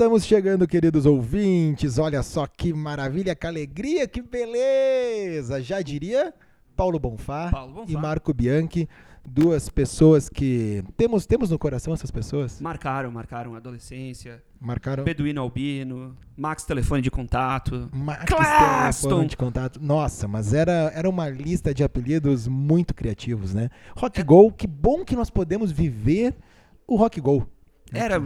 estamos chegando, queridos ouvintes. Olha só que maravilha, que alegria, que beleza. Já diria Paulo Bonfá, Paulo Bonfá. e Marco Bianchi, duas pessoas que temos temos no coração essas pessoas. Marcaram, marcaram adolescência, Marcaram Beduíno Albino, Max Telefone de Contato. Max Claston. telefone de contato. Nossa, mas era, era uma lista de apelidos muito criativos, né? Rock Go, que bom que nós podemos viver o Rock Go. Era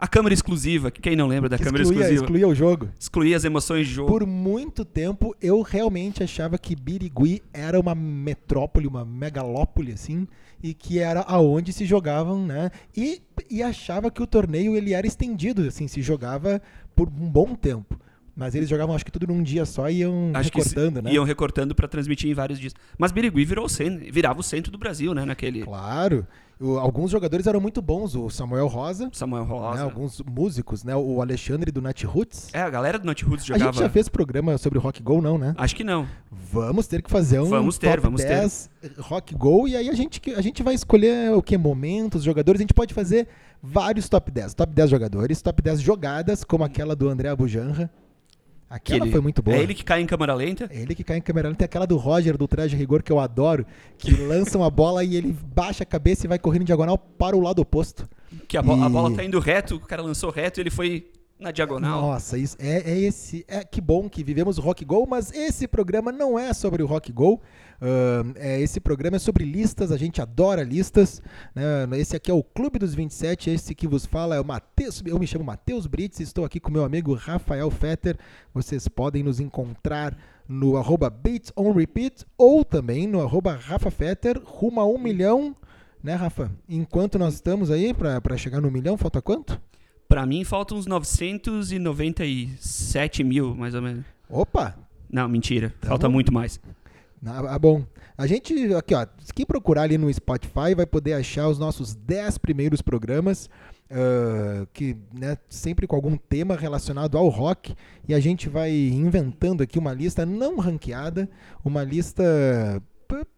a câmera exclusiva, que quem não lembra da Que câmera excluía, exclusiva? excluía o jogo. Excluía as emoções de jogo. Por muito tempo, eu realmente achava que Birigui era uma metrópole, uma megalópole, assim, e que era aonde se jogavam, né? E, e achava que o torneio ele era estendido, assim, se jogava por um bom tempo. Mas eles jogavam, acho que tudo num dia só e iam Acho recortando, se- né? iam recortando pra transmitir em vários dias. Mas Birigui virou o centro, virava o centro do Brasil, né? Naquele Claro. O- alguns jogadores eram muito bons, o Samuel Rosa, Samuel né? Rosa. alguns músicos, né? O Alexandre do Nat Roots. É, a galera do Not Roots A jogava. gente já fez programa sobre Rock Go, não, né? Acho que não. Vamos ter que fazer um Vamos ter, top vamos ter. 10 Rock Go e aí a gente, a gente vai escolher o que? Momentos, jogadores. A gente pode fazer vários top 10. Top 10 jogadores, top 10 jogadas, como aquela do André Abujanra. Que Aquela ele- foi muito boa. É ele que cai em câmera lenta. É ele que cai em câmera lenta. Tem aquela do Roger, do Traje Rigor, que eu adoro, que lança uma bola e ele baixa a cabeça e vai correndo em diagonal para o lado oposto. Que a, bo- a E- bola tá indo reto, o cara lançou reto e ele foi na diagonal. Nossa, isso é, é esse. É que bom que vivemos o Rock Go, mas esse programa não é sobre o Rock Go. Ahn, é, esse programa é sobre listas, a gente adora listas. né? Esse aqui é o Clube dos 27, esse que vos fala é o Matheus. Eu me chamo Matheus Brits, estou aqui com meu amigo Rafael Fetter. Vocês podem nos encontrar no arroba Beats on Repeat ou também no arroba Rafa Fetter, rumo a um milhão. Né, Rafa? Enquanto nós estamos aí para chegar no milhão, falta quanto? Pra mim faltam uns 997 mil, mais ou menos. Opa! Não, mentira. Tá Falta muito mais. Ah, ah, bom. A gente, aqui ó, quem procurar ali no Spotify vai poder achar os nossos 10 primeiros programas, ah, que, né, sempre com algum tema relacionado ao rock, e a gente vai inventando aqui uma lista não ranqueada, uma lista...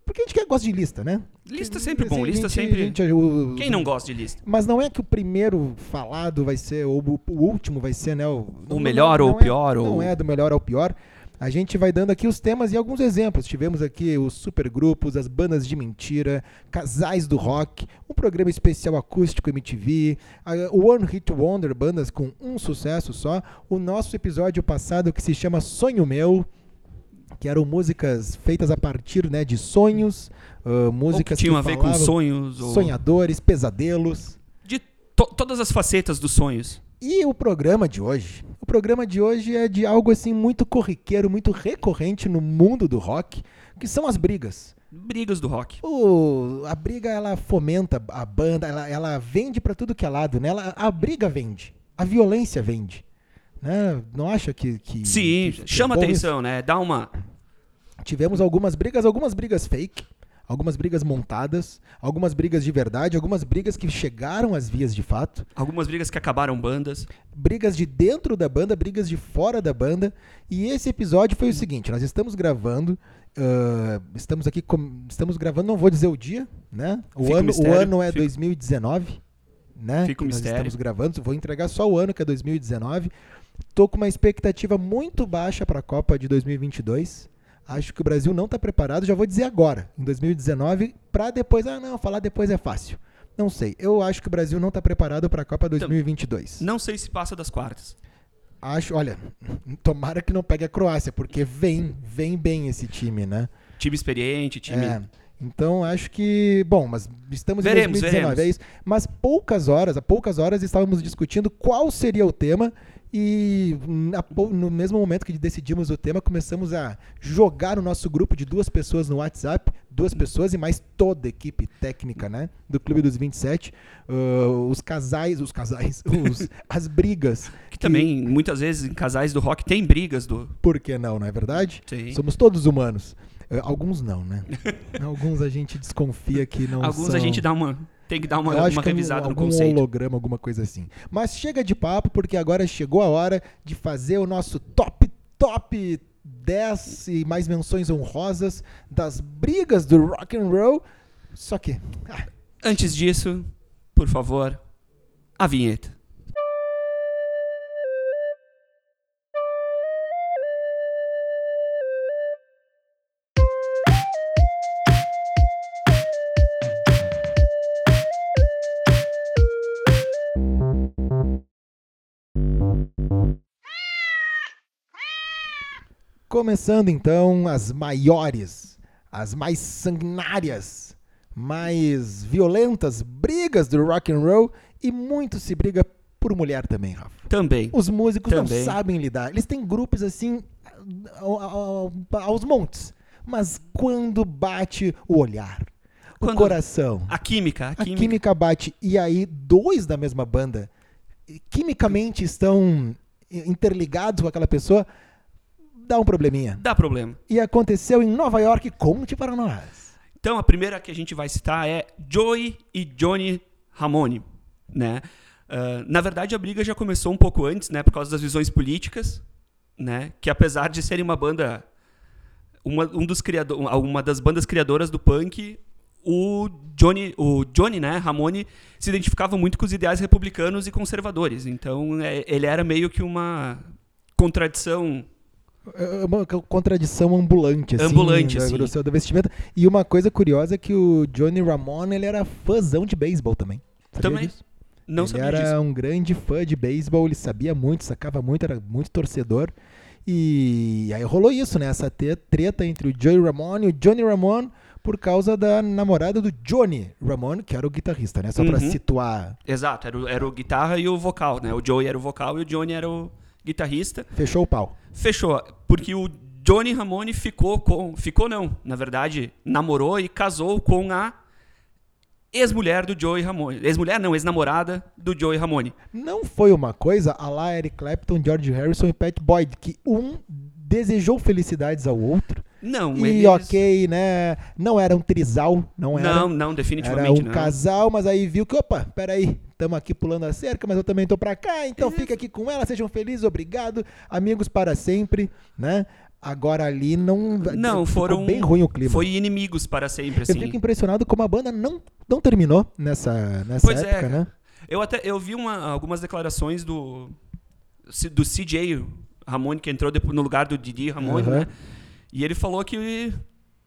Porque a gente quer, gosta de lista, né? Lista sempre Assim, bom, a lista sempre. gente- o- Quem não gosta de lista? Mas não é que o primeiro falado vai ser, ou o último vai ser, né? O, O melhor ou o é- pior, Não ou- é do melhor ao pior. A gente vai dando aqui os temas e alguns exemplos. Tivemos aqui os supergrupos, as bandas de mentira, casais do rock, um programa especial acústico MTV, o One Hit Wonder, bandas com um sucesso só, o nosso episódio passado que se chama Sonho Meu, que eram músicas feitas a partir né, de sonhos, ah, Ou que músicas tinham a ver com sonhos. Ou... sonhadores, pesadelos. De to- todas as facetas dos sonhos. E o programa de hoje? O programa de hoje é de algo assim muito corriqueiro, muito recorrente no mundo do rock, que são as brigas. Brigas do rock. O, a briga ela fomenta a banda, ela, ela vende pra tudo que é lado, né? Ela, a briga vende, a violência vende. Né? Não acha que, que Sim, que- que chama é atenção, né? Dá uma. Tivemos algumas brigas, algumas brigas fake, algumas brigas montadas, algumas brigas de verdade, algumas brigas que chegaram às vias de fato. Algumas brigas que acabaram bandas. brigas de dentro da banda, brigas de fora da banda. E esse episódio foi o seguinte: nós estamos gravando, ah, estamos aqui, com- estamos gravando, não vou dizer o dia, né? O Fica ano, o ano é fica- 2019, né? Fica o mistério. estamos gravando, vou entregar só o ano que é 2019. Tô com uma expectativa muito baixa para a Copa de 2022. Acho que o Brasil não está preparado, já vou dizer agora, em 2019, para depois, ah, não, falar depois é fácil. Não sei. Eu acho que o Brasil não está preparado para a Copa 2022. Não sei se passa das quartas. Acho, olha, tomara que não pegue a Croácia, porque vem, vem bem esse time, né? Time experiente, time. É. Então acho que, bom, mas estamos Veremos, em 2019, veremos. é isso. Mas poucas horas, há poucas horas estávamos discutindo qual seria o tema e pou- no mesmo momento que decidimos o tema, começamos a jogar no nosso grupo de duas pessoas no WhatsApp, duas pessoas e mais toda a equipe técnica, né, do Clube dos 27, ah, os casais, os casais, os- as brigas Que também, muitas vezes, em casais do rock tem brigas do. Por que não, não é verdade? Sim. Somos todos humanos. Eh, Alguns não, né? Alguns a gente desconfia que não Alguns são... a gente dá uma. Tem que dar uma, Eu acho uma é um- revisada no algum conceito. holograma, alguma coisa assim. Mas chega de papo, porque agora chegou a hora de fazer o nosso top, top 10 e mais menções honrosas das brigas do rock and roll. Só que... ah, Antes disso, por favor, a vinheta. Começando então as maiores, as mais sanguinárias, mais violentas brigas do rock and roll e muito se briga por mulher também, Rafa. Também. Os músicos Também. não sabem lidar. Eles têm grupos assim ao- ao- aos montes. Mas quando bate o olhar, o Quando- coração, A química, a a química. química bate e aí dois da mesma banda quimicamente estão interligados com aquela pessoa, dá um probleminha. Dá problema. E aconteceu em Nova York, conte para nós. Então, a primeira que a gente vai citar é Joey e Johnny Ramone, né? Ah, na verdade, a briga já começou um pouco antes, né? Por causa das visões políticas, né? Que apesar de serem uma banda... Uma, um dos criado, uma das bandas criadoras do punk, o Johnny, o Johnny, né, Ramone, se identificava muito com os ideais republicanos e conservadores. Então, é, ele era meio que uma contradição uma co- contradição ambulante, assim. Ambulante, da- assim. Da vestimenta. E uma coisa curiosa é que o Johnny Ramone, ele era fãzão de beisebol também. Sabia Também. disso? Não ele sabia era disso. um grande fã de beisebol, ele sabia muito, sacava muito, era muito torcedor. E aí rolou isso, né? Essa treta entre o Joey Ramone e o Johnny Ramone por causa da namorada do Johnny Ramone, que era o guitarrista, né? Só pra Uhum. situar. Exato, era o, era o guitarra e o vocal, né? O Joey era o vocal e o Johnny era o guitarrista. Fechou o pau. Fechou, porque o Johnny Ramone ficou com. Ficou não, na verdade, namorou e casou com a ex-mulher do Joey Ramone. Ex-mulher não, ex-namorada do Joey Ramone. Não foi uma coisa a lá Eric Clapton, George Harrison e Pat Boyd, que um desejou felicidades ao outro. Não, E eles... ok, né? Não era um trisal, não era. Não, não, Era definitivamente um não. casal, mas aí viu que, opa, peraí, estamos aqui pulando a cerca, mas eu também tô pra cá, então fica aqui com ela, sejam felizes, obrigado, amigos para sempre, né? Agora ali não. Não, foram. bem ruim o clima. Foi inimigos para sempre, Eu assim. fico impressionado como a banda não, não terminou nessa, nessa Pois é, época, né? Eu até eu vi uma- algumas declarações do do CJ Ramone que entrou no lugar do Didi Ramone, né? E ele falou que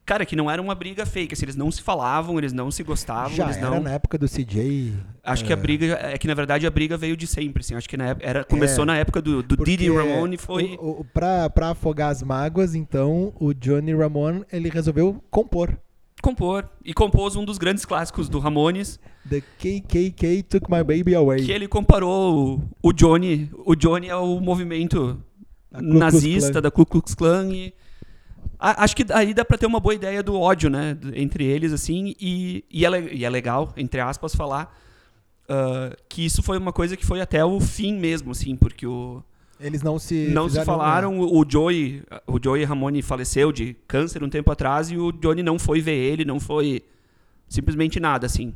cara, que não era uma briga fake, assim, eles não se falavam, eles não se gostavam, Já eles era não na época do CJ. Acho que a briga é que na verdade a briga veio de sempre, assim. Acho que na época, era começou É, na época do, do Didi Ramone foi O, o, pra, pra afogar as mágoas, então, o Johnny Ramone, ele resolveu compor. compor e compôs um dos grandes clássicos do Ramones, The KKK Took My Baby Away. que ele comparou o, o Johnny, o Johnny ao movimento nazista da Ku Klux Klan e acho que aí dá pra ter uma boa ideia do ódio, né, entre eles assim e, e, é, e é legal entre aspas falar ah, que isso foi uma coisa que foi até o fim mesmo, assim, porque o Eles não se não se falaram. O o Joey, o Joey Ramone faleceu de câncer um tempo atrás e o Johnny não foi ver ele, não foi simplesmente nada, assim.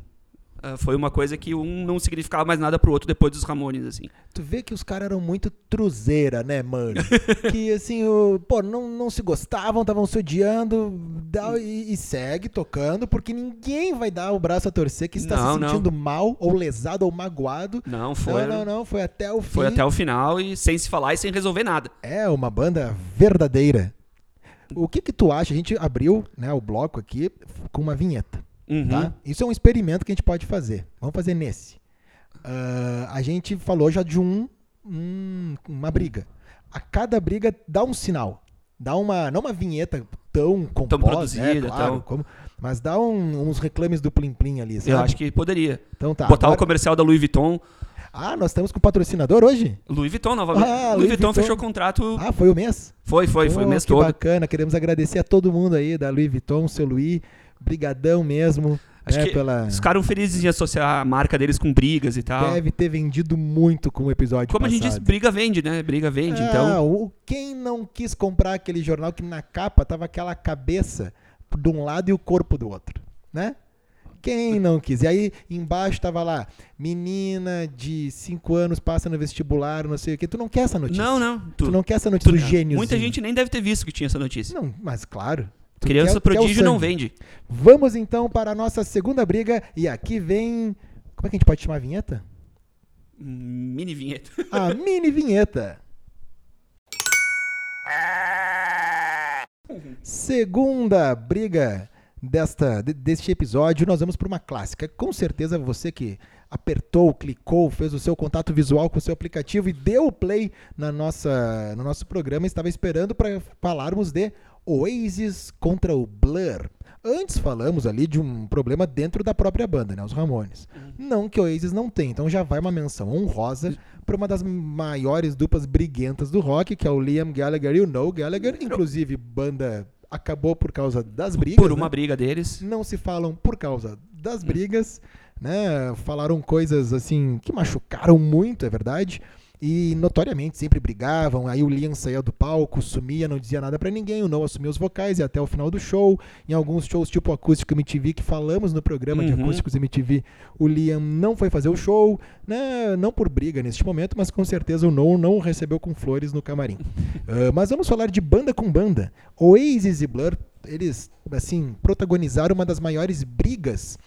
Ah, foi uma coisa que um não significava mais nada pro outro depois dos Ramones, assim. Tu vê que os caras eram muito truzeira, né, mano? que assim, o, pô, não, não se gostavam, estavam se odiando dá, e, e segue tocando, porque ninguém vai dar o braço a torcer que está Não, se não. sentindo mal, ou lesado, ou magoado. Não, foi, Não, não, não, foi até o fim. foi até o final e sem se falar e sem resolver nada. É uma banda verdadeira. O que que tu acha? A gente abriu né, o bloco aqui com uma vinheta. Uhum. Tá? Isso é um experimento que a gente pode fazer. Vamos fazer nesse. Ah, a gente falou já de um, um- uma briga. A cada briga dá um sinal. Dá uma. Não uma vinheta tão composta, produzida, né, claro, tão- como- mas dá um- uns reclames do Plim Plim ali. Sabe? Eu acho que poderia. Então tá. Botar o agora- comercial da Louis Vuitton. Ah, nós estamos com patrocinador hoje? Louis Vuitton novamente. Ah, Louis, Louis Vuitton, Vuitton. fechou o contrato. Ah, foi o mês? foi, foi, foi Oh, o mês que todo. bacana. Queremos agradecer a todo mundo aí da Louis Vuitton, seu Luiz. Brigadão mesmo. Acho né, que pela... Os caras felizes em associar a marca deles com brigas e tal. Deve ter vendido muito com o episódio Como a passado. gente disse, briga vende, né? Briga vende, Ah, então. o, quem não quis comprar aquele jornal que na capa tava aquela cabeça de um lado e o corpo do outro, né? Quem não quis? E aí embaixo tava lá, menina de 5 anos passa no vestibular, não sei o quê. Tu não quer essa notícia. Não, não. Tu, não quer essa notícia do gênio. Muita gente nem deve ter visto que tinha essa notícia. Não, mas claro. Tu Criança quer- quer prodígio não sangue. vende. Vamos então para a nossa segunda briga. E aqui vem. Como é que a gente pode chamar a vinheta? Mini vinheta. A mini vinheta. Segunda briga desta, de- deste episódio, nós vamos para uma clássica. Com certeza você que apertou, clicou, fez o seu contato visual com o seu aplicativo e deu o play na nossa, no nosso programa, estava esperando para falarmos de Oasis contra o Blur. Antes falamos ali de um problema dentro da própria banda, né, os Ramones. Uhum. Não que o Oasis não tem, então já vai uma menção honrosa para uma das maiores duplas briguentas do rock, que é o Liam Gallagher e o Noel Gallagher, inclusive banda acabou por causa das brigas. Por uma né? briga deles. Não se falam por causa das brigas, né? Falaram coisas assim que machucaram muito, é verdade e notoriamente sempre brigavam. Aí o Liam saía do palco, sumia, não dizia nada para ninguém. O Noah assumia os vocais e até o final do show. Em alguns shows tipo Acústico MTV que falamos no programa uhum. de Acústicos MTV, o Liam não foi fazer o show, né? Não por briga neste momento, mas com certeza o Noah não recebeu com flores no camarim. uh, mas vamos falar de banda com banda. Oasis e Blur, eles assim protagonizaram uma das maiores brigas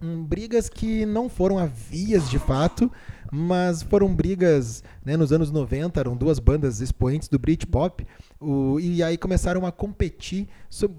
brigas que não foram a vias de fato, mas foram brigas né, nos anos 90, eram duas bandas expoentes do Britpop, o, e aí começaram a competir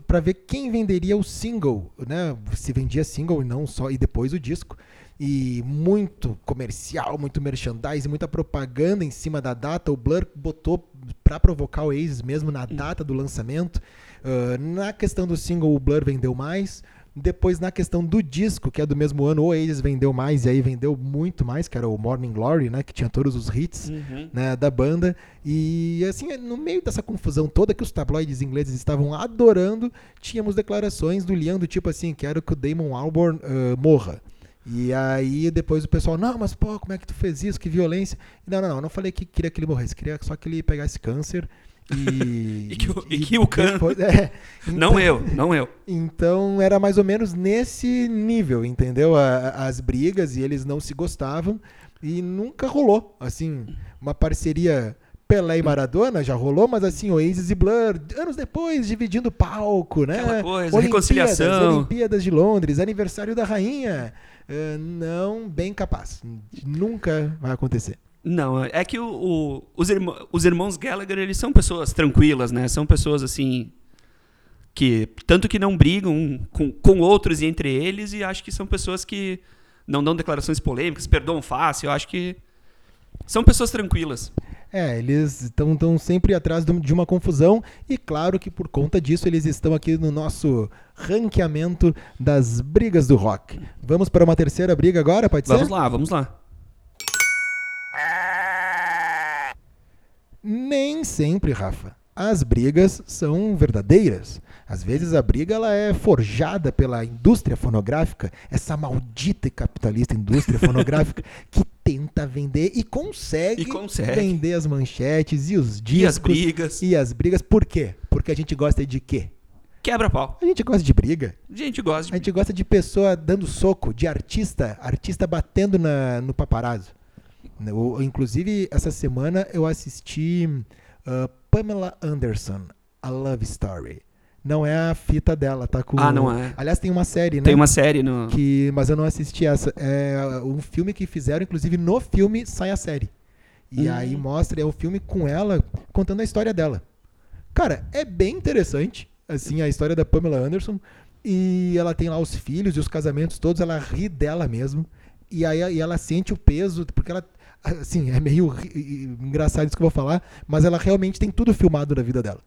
para ver quem venderia o single, né, se vendia single e não só, e depois o disco. E muito comercial, muito merchandising, muita propaganda em cima da data. O Blur botou para provocar o Aces mesmo na data do lançamento. Uh, na questão do single, o Blur vendeu mais. Depois, na questão do disco, que é do mesmo ano, o Oasis vendeu mais, e aí vendeu muito mais, que era o Morning Glory, né? Que tinha todos os hits uhum. né, da banda. E assim, no meio dessa confusão toda que os tabloides ingleses estavam adorando, tínhamos declarações do Liam do tipo assim, quero que o Damon Albarn uh, morra. E aí depois o pessoal, não, mas pô, como é que tu fez isso? Que violência. Não, não, não, eu não falei que queria que ele morresse, queria só que ele pegasse câncer e, e, que, o, e, e que o canto. É, então, não eu, não eu. Então era mais ou menos nesse nível, entendeu? A, as brigas e eles não se gostavam e nunca rolou. Assim, uma parceria Pelé e Maradona já rolou, mas assim, Oasis e Blur, anos depois, dividindo palco, né? Aquela coisa, Olimpíadas, reconciliação. Olimpíadas de Londres, aniversário da rainha. Uh, não, bem capaz. Nunca vai acontecer. Não, é que o, o, os, irmãos, os irmãos Gallagher, eles são pessoas tranquilas, né? São pessoas assim que tanto que não brigam com, com outros e entre eles e acho que são pessoas que não dão declarações polêmicas, perdoam fácil. Eu acho que são pessoas tranquilas. É, eles estão tão sempre atrás de uma confusão e claro que por conta disso eles estão aqui no nosso ranqueamento das brigas do rock. Vamos para uma terceira briga agora, pode vamos ser? Vamos lá, vamos lá. Nem sempre, Rafa. As brigas são verdadeiras. Às vezes a briga ela é forjada pela indústria fonográfica, essa maldita e capitalista indústria fonográfica que tenta vender e consegue, e consegue, vender as manchetes e os discos e as brigas. E as brigas. Por quê? Porque a gente gosta de quê? Quebra-pau. A gente gosta de briga. A gente gosta de A gente gosta de pessoa dando soco, de artista, artista batendo na, no paparazzo. Eu, inclusive, essa semana eu assisti uh, Pamela Anderson, A Love Story. Não é a fita dela, tá com. Ah, não é. Aliás, tem uma série, né? Tem uma série no. Que, mas eu não assisti essa. É um filme que fizeram, inclusive no filme sai a série. E hum. aí mostra, é o um filme com ela contando a história dela. Cara, é bem interessante, assim, a história da Pamela Anderson. E ela tem lá os filhos e os casamentos todos, ela ri dela mesmo. E aí e ela sente o peso, porque ela assim, é meio engraçado isso que eu vou falar, mas ela realmente tem tudo filmado na vida dela.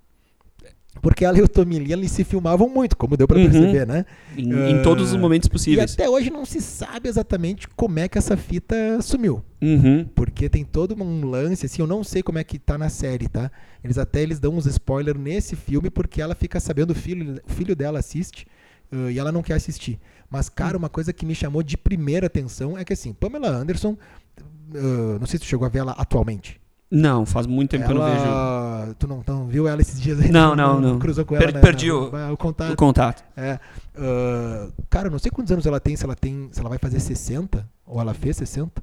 Porque ela e o Tommy Lee eles se filmavam muito, como deu para uhum. perceber, né? Em, uh, em, todos os momentos possíveis. E até hoje não se sabe exatamente como é que essa fita sumiu. Uhum. Porque tem todo um lance, assim, eu não sei como é que tá na série, tá? Eles até eles dão uns spoilers nesse filme porque ela fica sabendo, o filho, o filho dela assiste uh, e ela não quer assistir. Mas, cara, uma coisa que me chamou de primeira atenção é que, assim, Pamela Anderson Uh, não sei se tu chegou a ver ela atualmente. Não, faz muito tempo ela... que eu não vejo. Tu não, não viu ela esses dias aí? Não, não, não. Cruzou com ela. Per, né, perdi o, o, contato. O contato. É. Uh, cara, não sei quantos anos ela tem, se ela tem. Se ela vai fazer 60, ou ela fez 60.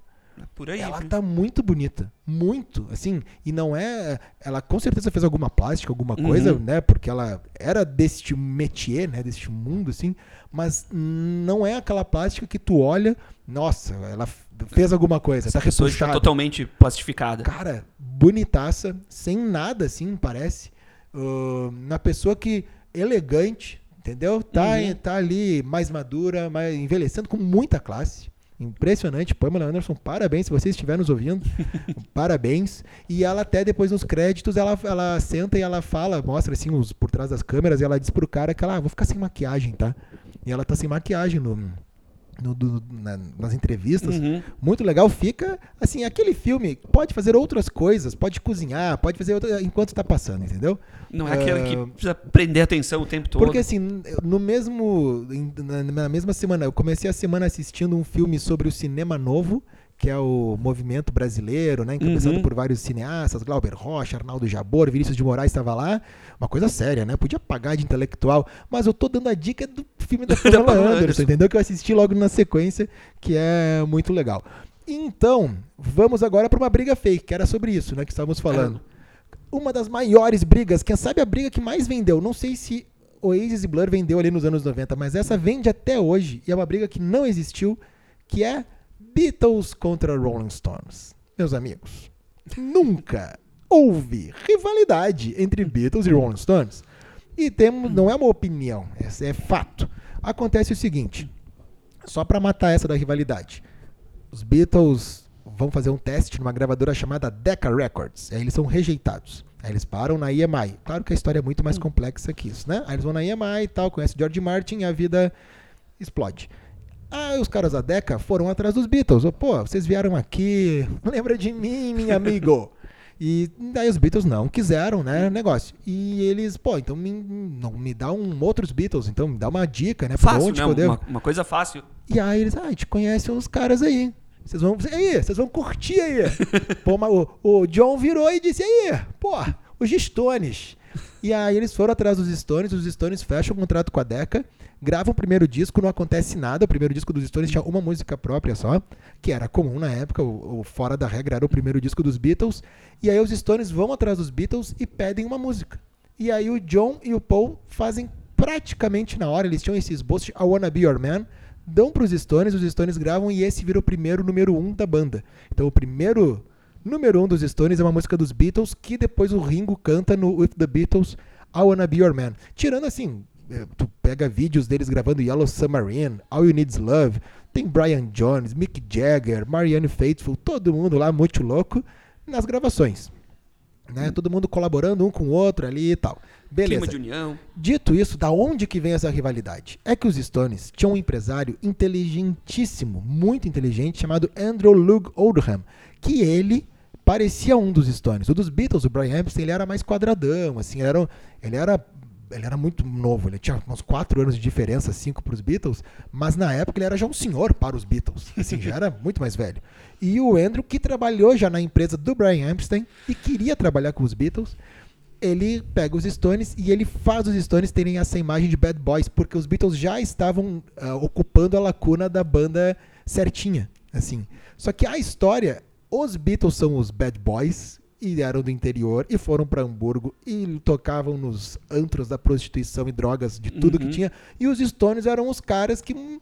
Por aí. Ela tá muito bonita. Muito. Assim, e não é. Ela com certeza fez alguma plástica, alguma uhum. coisa, né? Porque ela era deste métier, né? Deste mundo, assim. Mas não é aquela plástica que tu olha, nossa, ela fez alguma coisa. Essa tá pessoa está totalmente plastificada. Cara, bonitaça, sem nada, assim, parece. Uh, na pessoa que elegante, entendeu? Tá, uhum. tá ali mais madura, mais envelhecendo com muita classe Impressionante. Pamela Anderson, parabéns se você estiver nos ouvindo. parabéns. E ela até depois nos créditos, ela, ela senta e ela fala, mostra assim os, por trás das câmeras, e ela diz pro cara que ela, ah, vou ficar sem maquiagem, tá? E ela tá sem maquiagem no, no, do, na, nas entrevistas. Uhum. Muito legal. Fica, assim, aquele filme pode fazer outras coisas, pode cozinhar, pode fazer outra, enquanto está passando, entendeu? Não é aquele que Ah, precisa prender atenção o tempo todo. Porque assim, no mesmo. Na, na mesma semana, eu comecei a semana assistindo um filme sobre o cinema novo, que é o movimento brasileiro, né? Encabeçado Uhum. por vários cineastas, Glauber Rocha, Arnaldo Jabor, Vinícius de Moraes estava lá. Uma coisa séria, né? Podia pagar de intelectual, mas eu tô dando a dica do filme da Pamela Anderson. entendeu? Que eu assisti logo na sequência, que é muito legal. Então, vamos agora para uma briga fake, que era sobre isso, né? Que estávamos falando uma das maiores brigas, quem sabe a briga que mais vendeu. Não sei se Oasis e Blur vendeu ali nos anos 90, mas essa vende até hoje e é uma briga que não existiu, que é Beatles contra Rolling Stones. Meus amigos, nunca houve rivalidade entre Beatles e Rolling Stones. E temos, não é uma opinião, essa é fato. Acontece o seguinte, só para matar essa da rivalidade. Os Beatles vão fazer um teste numa gravadora chamada Decca Records. Aí eles são rejeitados. Aí eles param na EMI. Claro que a história é muito mais complexa que isso, né? Aí eles vão na EMI e tal, conhecem George Martin e a vida explode. Aí os caras da Decca foram atrás dos Beatles. Pô, vocês vieram aqui, lembra de mim, meu amigo? E daí os Beatles não quiseram, né, negócio. E eles, pô, então me, não, me dá um outros Beatles, então me dá uma dica, né? Fácil, onde né? devo- Uma, uma coisa fácil. e aí eles, ah, a gente conhece os caras aí. Vocês vão, aí, vocês vão curtir aí. pô, mas o, o John virou e disse, aí, pô, os Stones. E aí eles foram atrás dos Stones, os Stones fecham o contrato com a Decca, gravam o primeiro disco, não acontece nada. O primeiro disco dos Stones tinha uma música própria só, que era comum na época, o, o Fora da Regra era o primeiro disco dos Beatles. E aí os Stones vão atrás dos Beatles e pedem uma música. E aí o John e o Paul fazem praticamente na hora, eles tinham esse esboço de I Wanna Be Your Man, dão pros Stones, os Stones gravam e esse vira o primeiro número um da banda. Então o primeiro número um dos Stones é uma música dos Beatles que depois o Ringo canta no With the Beatles, I Wanna Be Your Man. Tirando assim, eh, tu pega vídeos deles gravando Yellow Submarine, All You Need Is Love, tem Brian Jones, Mick Jagger, Marianne Faithfull, todo mundo lá muito louco nas gravações. Né? Todo mundo colaborando um com o outro ali e tal. Beleza. Clima de união. Dito isso, da onde que vem essa rivalidade? É que os Stones tinham um empresário inteligentíssimo, muito inteligente, chamado Andrew Lug Oldham, que ele parecia um dos Stones. O dos Beatles, o Brian Epstein, ele era mais quadradão, assim, ele era, ele era, ele era muito novo, ele tinha uns 4 anos de diferença, 5 para os Beatles, mas na época ele era já um senhor para os Beatles, assim, já era muito mais velho. E o Andrew, que trabalhou já na empresa do Brian Epstein e queria trabalhar com os Beatles, ele pega os Stones e ele faz os Stones terem essa imagem de bad boys, porque os Beatles já estavam ah, ocupando a lacuna da banda certinha, assim. Só que a história, os Beatles são os bad boys e eram do interior e foram para Hamburgo e tocavam nos antros da prostituição e drogas de tudo que Uhum. tinha, e os Stones eram os caras que hum,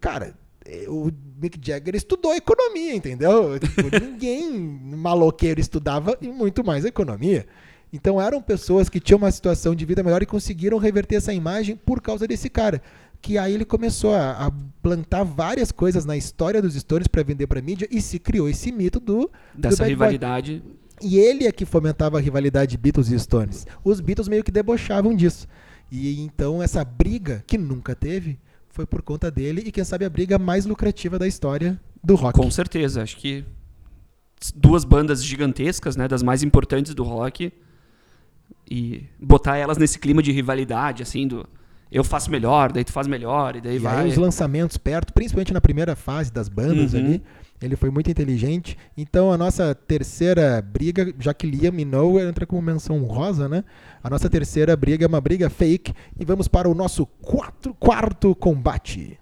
cara, eh, o Mick Jagger estudou economia, entendeu? Tipo, ninguém maloqueiro estudava e muito mais economia. Então eram pessoas que tinham uma situação de vida melhor e conseguiram reverter essa imagem por causa desse cara. Que aí ele começou a, a plantar várias coisas na história dos Stones para vender para mídia e se criou esse mito do Dessa Boy. rivalidade. e ele é que fomentava a rivalidade Beatles e Stones. Os Beatles meio que debochavam disso. E então essa briga, que nunca teve, foi por conta dele e quem sabe a briga mais lucrativa da história do rock. Com certeza. Acho que duas bandas gigantescas, né? Das mais importantes do rock. E botar elas nesse clima de rivalidade, assim, do eu faço melhor, daí tu faz melhor, e daí E vai. aí os lançamentos perto, principalmente na primeira fase das bandas Uhum. ali, ele foi muito inteligente. Então a nossa terceira briga, já que Liam e Noah entra como menção rosa, né? A nossa terceira briga é uma briga fake e vamos para o nosso quatro, quarto combate.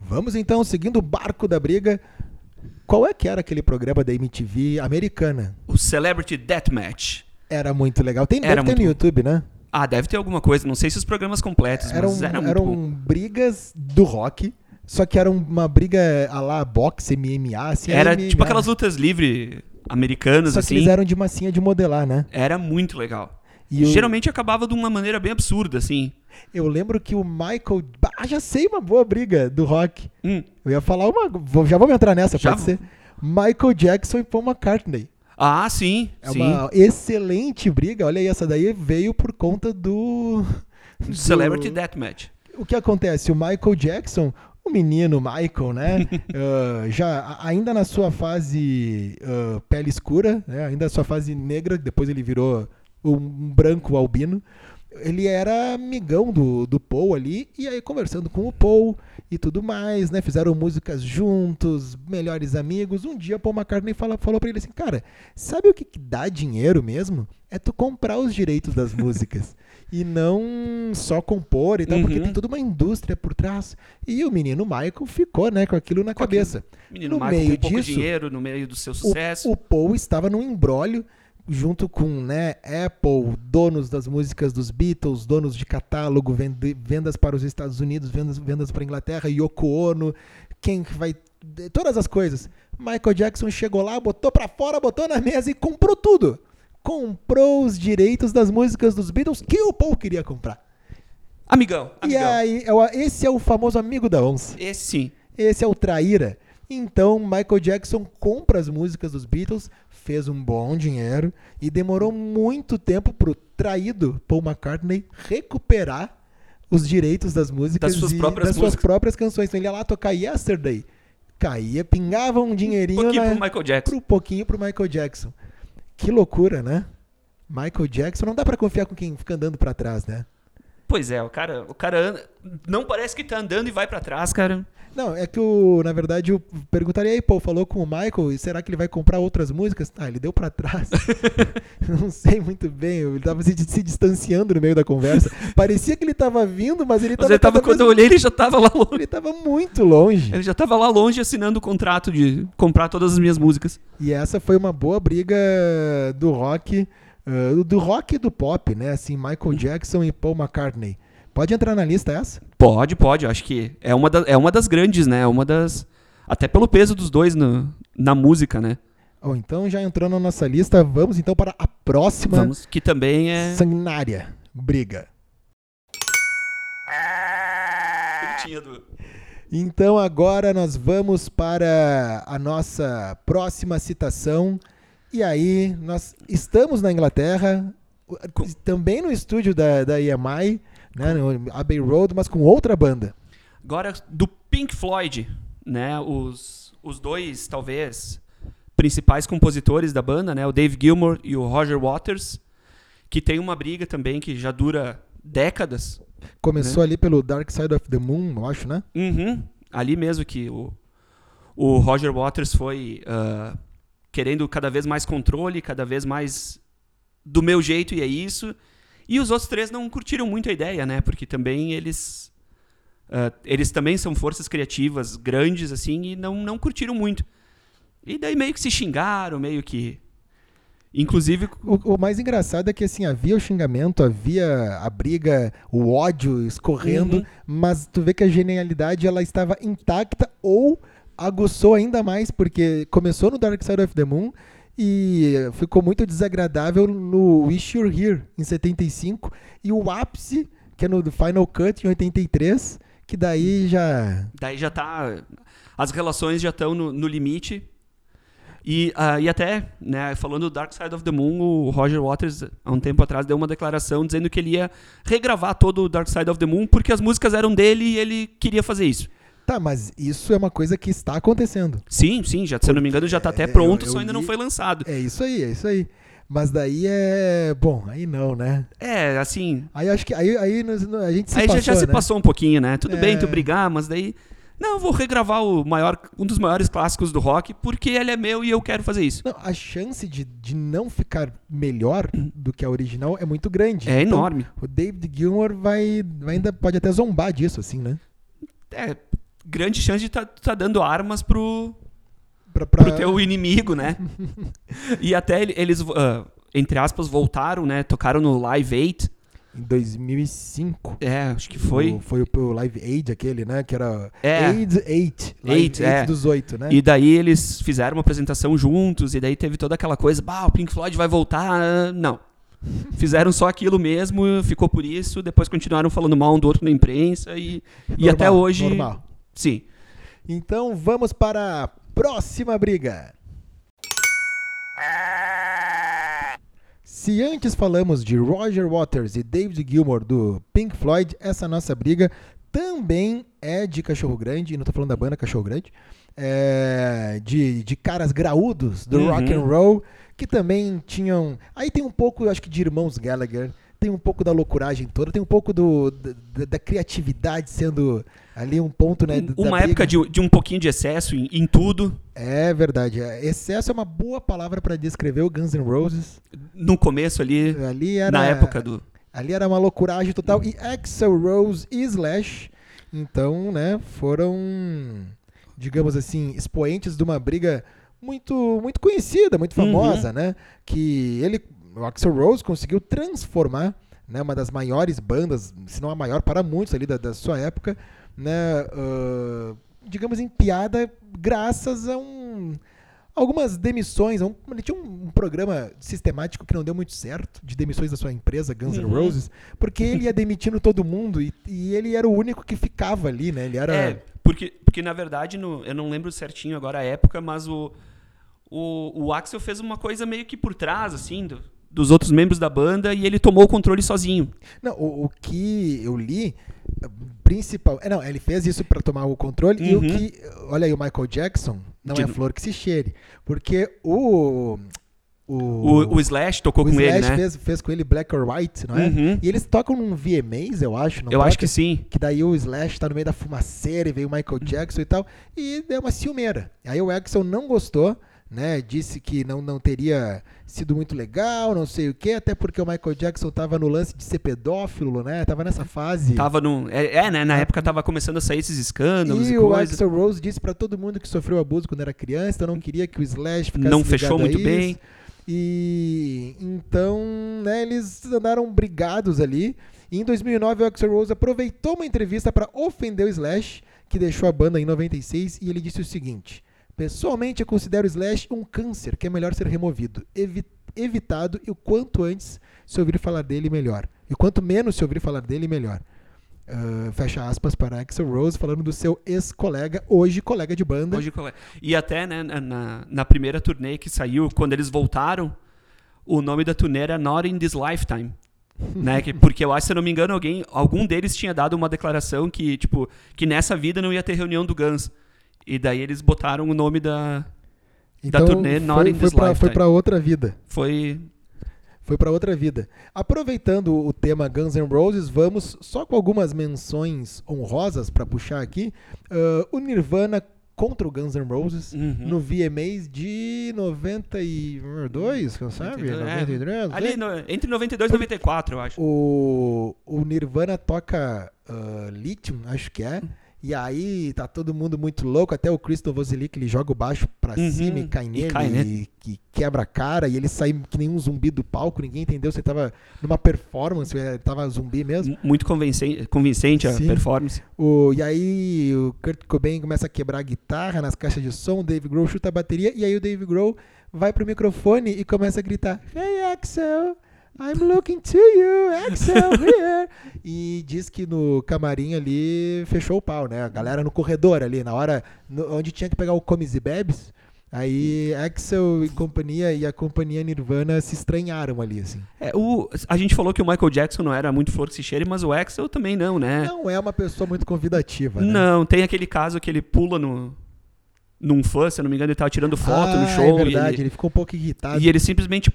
Vamos então, seguindo o barco da briga. Qual é que era aquele programa da MTV americana? O Celebrity Deathmatch. Era muito legal. Tem, Era deve ter muito no bom. YouTube, né? Ah, deve ter alguma coisa. Não sei se os programas completos, eram, mas era eram bom. brigas do rock, só que era uma briga a lá boxe, MMA, assim. Era MMA. tipo aquelas lutas livres americanas, Só que assim. eles eram de massinha de modelar, né? Era muito legal. E Geralmente acabava de uma maneira bem absurda, assim. Eu lembro que o Michael. Ah, já sei uma boa briga do rock. Hum. Eu ia falar uma. Já vamos entrar nessa, Já pode ser. Michael Jackson e Paul McCartney. Ah, sim. É sim. uma excelente briga. Olha aí, essa daí veio por conta do. do- Celebrity Deathmatch. O que acontece? O Michael Jackson, o menino Michael, né? ah, já ainda na sua fase ah, pele escura, né? Ainda na sua fase negra, depois ele virou um branco albino. Ele era amigão do, do Paul ali, e aí conversando com o Paul e tudo mais, né? Fizeram músicas juntos, melhores amigos. Um dia Paul McCartney fala, falou pra ele assim, cara, sabe o que, que dá dinheiro mesmo? É tu comprar os direitos das músicas. E não só compor e tal, porque Uhum. tem toda uma indústria por trás. E o menino Michael ficou, né, com aquilo na Com aquilo. cabeça. Menino No Michael meio com pouco disso, dinheiro, no meio do seu O, sucesso. o Paul estava num embrólio junto com né, Apple, donos das músicas dos Beatles, donos de catálogo, vendas para os Estados Unidos, vendas, vendas para a Inglaterra, Yoko Ono, quem que vai. Todas as coisas. Michael Jackson chegou lá, botou para fora, botou na mesa e comprou tudo. Comprou os direitos das músicas dos Beatles que o Paul queria comprar. Amigão, E amigão. aí, é esse é o famoso amigo da onça. Esse sim. Esse é o traíra. Então, Michael Jackson compra as músicas dos Beatles, fez um bom dinheiro e demorou muito tempo pro traído Paul McCartney recuperar os direitos das músicas Das suas e próprias das suas músicas. próprias canções. Então, ele ia lá tocar Yesterday. Caía, pingava um dinheirinho Um pouquinho na, pro Michael Jackson. pro pouquinho pro Michael Jackson. Que loucura, né? Michael Jackson, não dá pra confiar com quem fica andando pra trás, né? Pois é, o cara, o cara anda, não parece que tá andando e vai pra trás, cara. Não, é que o, na verdade, eu perguntaria aí, pô, falou com o Michael, e será que ele vai comprar outras músicas? Ah, ele deu pra trás. não sei muito bem, ele tava se, se distanciando no meio da conversa. Parecia que ele tava vindo, mas ele Mas tava, ele tava, quando vez- eu olhei, ele já tava lá longe. ele tava muito longe. Ele já tava lá longe assinando o contrato de comprar todas as minhas músicas. E essa foi uma boa briga do rock, ah, do rock e do pop, né? Assim, Michael Jackson e Paul McCartney. Pode entrar na lista essa? Pode, pode. Acho que é uma, da- é uma das grandes, né? É uma das. Até pelo peso dos dois no- na música, né? Ou então, já entrou na nossa lista, vamos então para a próxima Vamos, que também é. sanguinária briga. Então agora nós vamos para a nossa próxima citação. E aí, nós estamos na Inglaterra, também no estúdio da, da EMI, né, Abbey Road, mas com outra banda. Agora, do Pink Floyd, né? Os, os dois, talvez, principais compositores da banda, né? O Dave Gilmour e o Roger Waters, que tem uma briga também que já dura décadas. Começou Né? ali pelo Dark Side of the Moon, eu acho, né? Uhum. Ali mesmo que o, o Roger Waters foi ah, querendo cada vez mais controle, cada vez mais do meu jeito e é isso. E os outros três não curtiram muito a ideia, né? Porque também eles ah, eles também são forças criativas grandes assim e não não curtiram muito. E daí meio que se xingaram, meio que inclusive O, o mais engraçado é que assim, havia o xingamento, havia a briga, o ódio escorrendo, Uhum. mas tu vê que a genialidade ela estava intacta ou aguçou ainda mais, porque começou no Dark Side of the Moon e ficou muito desagradável no Wish You're Here, em 75, e o ápice, que é no Final Cut, em 83, que daí já... Daí já tá. As relações já estão no, no limite. E, ah, e até, né, falando do Dark Side of the Moon, o Roger Waters, há um tempo atrás, deu uma declaração dizendo que ele ia regravar todo o Dark Side of the Moon porque as músicas eram dele e ele queria fazer isso. Tá, mas isso é uma coisa que está acontecendo. Sim, sim, já, se eu não me engano, já tá até É, pronto, eu- eu só ainda não li- foi lançado. É isso aí, é isso aí. Mas daí é... Bom, aí não, né? É, assim. Aí acho que aí, aí a gente se aí passou, já, já se né? passou um pouquinho, né? Tudo bem É. tu brigar, mas daí. Não, eu vou regravar o maior, um dos maiores clássicos do rock porque ele é meu e eu quero fazer isso. Não, a chance de, de não ficar melhor do que a original é muito grande. É Então, enorme. O David Gilmour vai, vai ainda pode até zombar disso, assim, né? É, grande chance de tá, tá dando armas pro, Pra, pra- pro teu inimigo, né? e até ele- eles, ah, entre aspas, voltaram, né? Tocaram no Live 8. Em 2005. É, acho que foi. O, foi o, o Live Aid aquele, né? Que era É. Aid 8. Live Eight, é. dos oito, né? E daí eles fizeram uma apresentação juntos, e daí teve toda aquela coisa, bah, o Pink Floyd vai voltar. Não. Fizeram só aquilo mesmo, ficou por isso, depois continuaram falando mal um do outro na imprensa e, e até hoje. Normal. Sim. Então vamos para a próxima briga. Se antes falamos de Roger Waters e David Gilmour do Pink Floyd, essa nossa briga também é de cachorro grande, não tô falando da banda Cachorro Grande, é de, de caras graúdos do Uhum. rock and roll, que também tinham. Aí tem um pouco, eu acho que, de irmãos Gallagher, tem um pouco da loucuragem toda, tem um pouco do, da, da criatividade sendo ali um ponto, né? da Uma briga. época de, de um pouquinho de excesso em, em tudo. É verdade. é. Excesso é uma boa palavra para descrever o Guns N' Roses. No começo ali, Ali era, na época do. ali era uma loucuragem total. E Axel Rose e Slash, então, né, foram, digamos assim, expoentes de uma briga muito, muito conhecida, muito Uhum. famosa, né? Que ele, o Axel Rose conseguiu transformar né, uma das maiores bandas, se não a maior para muitos ali da, da sua época, né, ah, digamos em piada, graças a um algumas demissões. um- ele tinha um, um programa sistemático que não deu muito certo de demissões da sua empresa, Guns N' Uhum. Roses, porque ele ia demitindo todo mundo e, e ele era o único que ficava ali, né? Ele era. É, porque, porque na verdade, no- eu não lembro certinho agora a época, mas o, o, o Axel fez uma coisa meio que por trás, assim, do- dos outros membros da banda e ele tomou o controle sozinho. Não, o, o que eu li, principal. É, não, ele fez isso para tomar o controle. E o Uhum. que. Olha aí, o Michael Jackson não De- é flor que se cheire. Porque o. O, O, o Slash tocou o com ele, Slash né? fez, fez com ele Black or White, não é? Uhum. E eles tocam num VMAs, eu acho. Não Eu acho toca? que sim. Que daí o Slash tá no meio da fumaceira e veio o Michael Jackson e tal. E deu uma ciumeira. Aí o Axel não gostou, né? Disse que não, não teria sido muito legal, não sei o quê. Até porque o Michael Jackson tava no lance de ser pedófilo, né? Tava nessa fase. Tava num. É, é, né? Na época tava começando a sair esses escândalos e, E o. Axel Rose disse pra todo mundo que sofreu abuso quando era criança, então não queria que o Slash ficasse Não fechou muito bem. E então, né, eles andaram brigados ali. E em 2009, o Axel Rose aproveitou uma entrevista para ofender o Slash, que deixou a banda em 96, e ele disse o seguinte: Pessoalmente, eu considero o Slash um câncer que é melhor ser removido, evi- evitado e o quanto antes se ouvir falar dele, melhor. E o quanto menos se ouvir falar dele, melhor. Ah, fecha aspas para Axel Rose, falando do seu ex-colega, hoje colega de banda. Hoje, é? E até, né, na- na, primeira turnê que saiu, quando eles voltaram, o nome da turnê era Not in This Lifetime. né? que- Porque eu acho, se eu não me engano, alguém, algum deles tinha dado uma declaração que, tipo, que nessa vida não ia ter reunião do Guns. E daí eles botaram o nome da. Então, turnê Not foi, in foi, pra, foi pra outra vida. Foi. Foi pra outra vida. Aproveitando o tema Guns N' Roses, vamos só com algumas menções honrosas pra puxar aqui. Ah, o Nirvana contra o Guns N' Roses Uhum. no VMAs de 92, quem sabe? É, 93, Ali né? no- entre 92 e 94, eu acho. O, o Nirvana toca ah, Lithium, acho que é. E aí tá todo mundo muito louco, até o Christoph Voselic, ele joga o baixo pra Uhum, cima e cai e nele, cai, né? e, que quebra a cara, e ele sai que nem um zumbi do palco, ninguém entendeu se ele tava numa performance, ele tava zumbi mesmo. Muito convincente, convincente a Sim. performance. O, e aí o Kurt Cobain começa a quebrar a guitarra nas caixas de som, o Dave Grohl chuta a bateria, e aí o Dave Grohl vai pro microfone e começa a gritar: Hey Axel, I'm looking to you, Axel here. e diz que no camarim ali fechou o pau, né? A galera no corredor ali, na hora no- onde tinha que pegar o comes e bebes. Aí Axel e companhia e a companhia Nirvana se estranharam ali, assim. É, o, a gente falou que o Michael Jackson não era muito flor que se cheire, mas o Axel também não, né? Não é uma pessoa muito convidativa, né? Não, tem aquele caso que ele pula no, num fã, se eu não me engano, ele tava tirando foto ah, no show É e, verdade, ele, ele ficou um pouco irritado. e ele simplesmente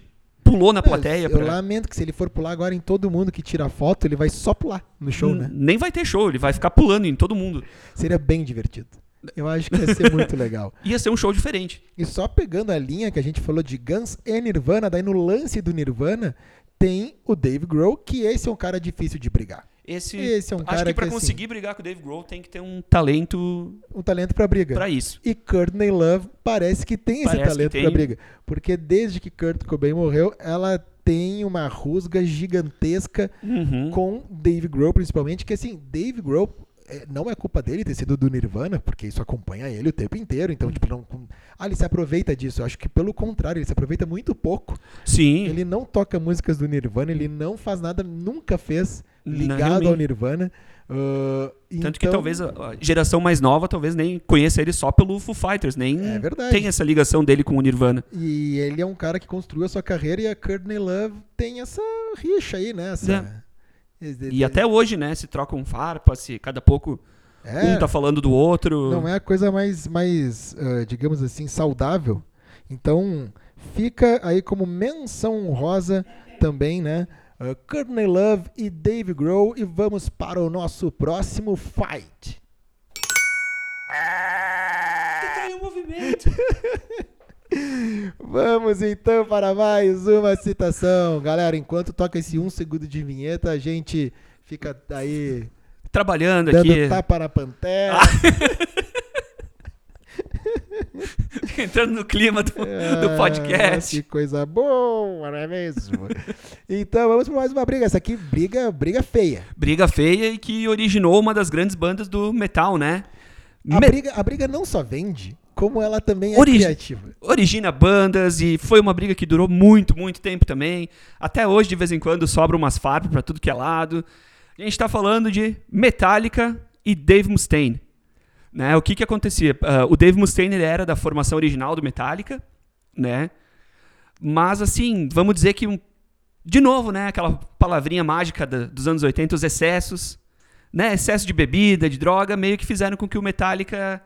pulou na plateia. Eu pra- lamento que se ele for pular agora em todo mundo que tira foto, ele vai só pular no show, N- né? Nem vai ter show, ele vai ficar pulando em todo mundo. Seria bem divertido. Eu acho que ia ser muito legal. Ia ser um show diferente. E só pegando a linha que a gente falou de Guns e Nirvana, daí no lance do Nirvana tem o Dave Grohl, que esse é um cara difícil de brigar. Esse, Esse é um acho cara que pra que, assim, conseguir brigar com o Dave Grohl tem que ter um talento Um talento pra briga. pra isso. E Courtney Love parece que tem esse Parece que talento pra briga. Porque desde que Kurt Cobain morreu, ela tem uma rusga gigantesca Uhum. com Dave Grohl, principalmente, que assim, Dave Grohl não é culpa dele ter sido do Nirvana, porque isso acompanha ele o tempo inteiro. Então, tipo, não. Ah, ele se aproveita disso. Eu acho que pelo contrário, ele se aproveita muito pouco. Sim. Ele não toca músicas do Nirvana, ele não faz nada, nunca fez Não, ligado realmente. ao Nirvana. Ah, Tanto que então- talvez a geração mais nova talvez nem conheça ele só pelo Foo Fighters, nem É tem essa ligação dele com o Nirvana. E ele é um cara que construiu a sua carreira e a Courtney Love tem essa rixa aí, né? Essa... E até hoje, né, se trocam farpas, se cada pouco É, um tá falando do outro. não é a coisa mais, mais ah, digamos assim, saudável. Então, fica aí como menção honrosa também, né? Uh, Courtney Love e Dave Grohl. E vamos para o nosso próximo fight. Tem um movimento. Vamos então para mais uma citação. Galera, enquanto toca esse um segundo de vinheta, a gente fica aí Trabalhando dando aqui, tapa na pantera. entrando no clima do, do Ah, podcast. Que coisa boa, não é mesmo? então vamos para mais uma briga. Essa aqui, briga, briga feia. Briga feia e que originou uma das grandes bandas do metal, né? A, Me- briga, a briga não só vende, como ela também é Origi- criativa. origina bandas e foi uma briga que durou muito, muito tempo também. Até hoje, de vez em quando, sobra umas farpas pra tudo que é lado. A gente tá falando de Metallica e Dave Mustaine. Né? O que que acontecia? Ah, o Dave Mustaine era da formação original do Metallica, né? Mas assim, vamos dizer que um- de novo, né, aquela palavrinha mágica da- dos anos 80, os excessos, né, excesso de bebida, de droga, meio que fizeram com que o Metallica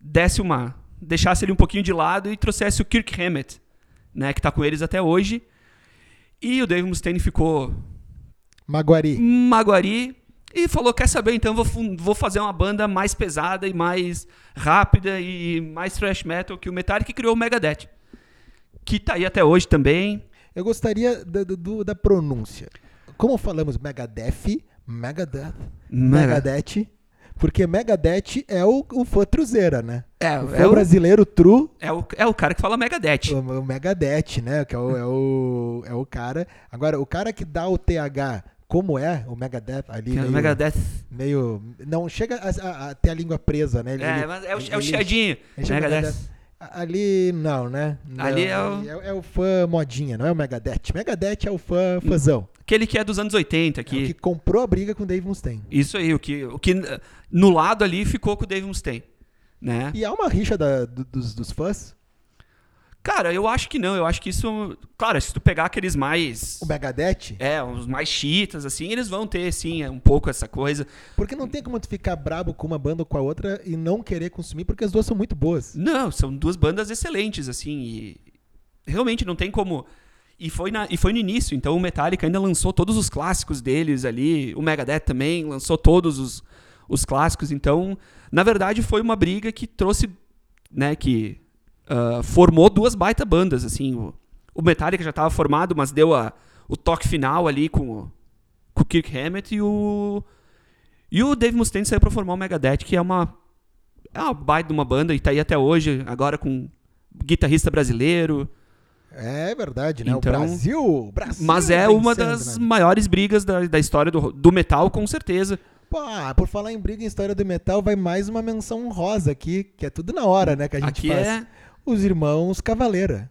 desse uma, deixasse ele um pouquinho de lado e trouxesse o Kirk Hammett, né, que tá com eles até hoje. E o Dave Mustaine ficou Maguari. Maguari e falou: Quer saber, então vou, vou fazer uma banda mais pesada e mais rápida e mais thrash metal que o Metallica e criou o Megadeth. Que tá aí até hoje também. Eu gostaria da, do- do- da pronúncia. Como falamos Megadeth, Megadeth, Mega- Megadeth, porque Megadeth é o, o fã truzeira, né? É, O fã é, o, brasileiro true, é, o, é o cara que fala Megadeth. o, o Megadeth, né? Que é o, é, o, é o cara. Agora, o cara que dá o TH, como é o Megadeth ali, é o meio, Megadeth. meio- Não chega a, a- a ter a língua presa, né? Ele- É, mas é o, ele- é o chiadinho. Megadeth. Megadeth. Ali não, né? Não, Ali é o- é, é o fã modinha, não é o Megadeth. Megadeth é o fã fãzão. Aquele que é dos anos 80, É o que, que comprou a briga com o Dave Mustaine. Isso aí, o que, o que eh, no lado ali ficou com o Dave Mustaine. Né? E há uma rixa da- do- dos, dos fãs. Cara, eu acho que não. Eu acho que isso. Claro, se tu pegar aqueles mais. O Megadeth, É, os mais chiitas, assim, eles vão ter, sim, é um pouco essa coisa. porque não tem como tu ficar brabo com uma banda ou com a outra e não querer consumir, porque as duas são muito boas. Não, são duas bandas excelentes, assim, e realmente não tem como. E foi, na, e foi no início, então o Metallica ainda lançou todos os clássicos deles ali, o Megadeth também lançou todos os, os clássicos, então, na verdade, foi uma briga que trouxe, né, que ah, formou duas baita bandas, assim, o, o Metallica já estava formado, mas deu a, o toque final ali com, o- com o Kirk Hammett e o, e o Dave Mustaine saiu para formar o Megadeth, que é uma, é uma baita de uma banda e tá aí até hoje, agora com guitarrista brasileiro, É verdade, né? Então- o Brasil, Brasil. mas é uma das né? maiores brigas da, da história do, do metal, com certeza. Pô, ah, por falar em briga em história do metal, vai mais uma menção rosa aqui, que é tudo na hora, né? Que a gente Aqui faz. é Os irmãos Cavaleira.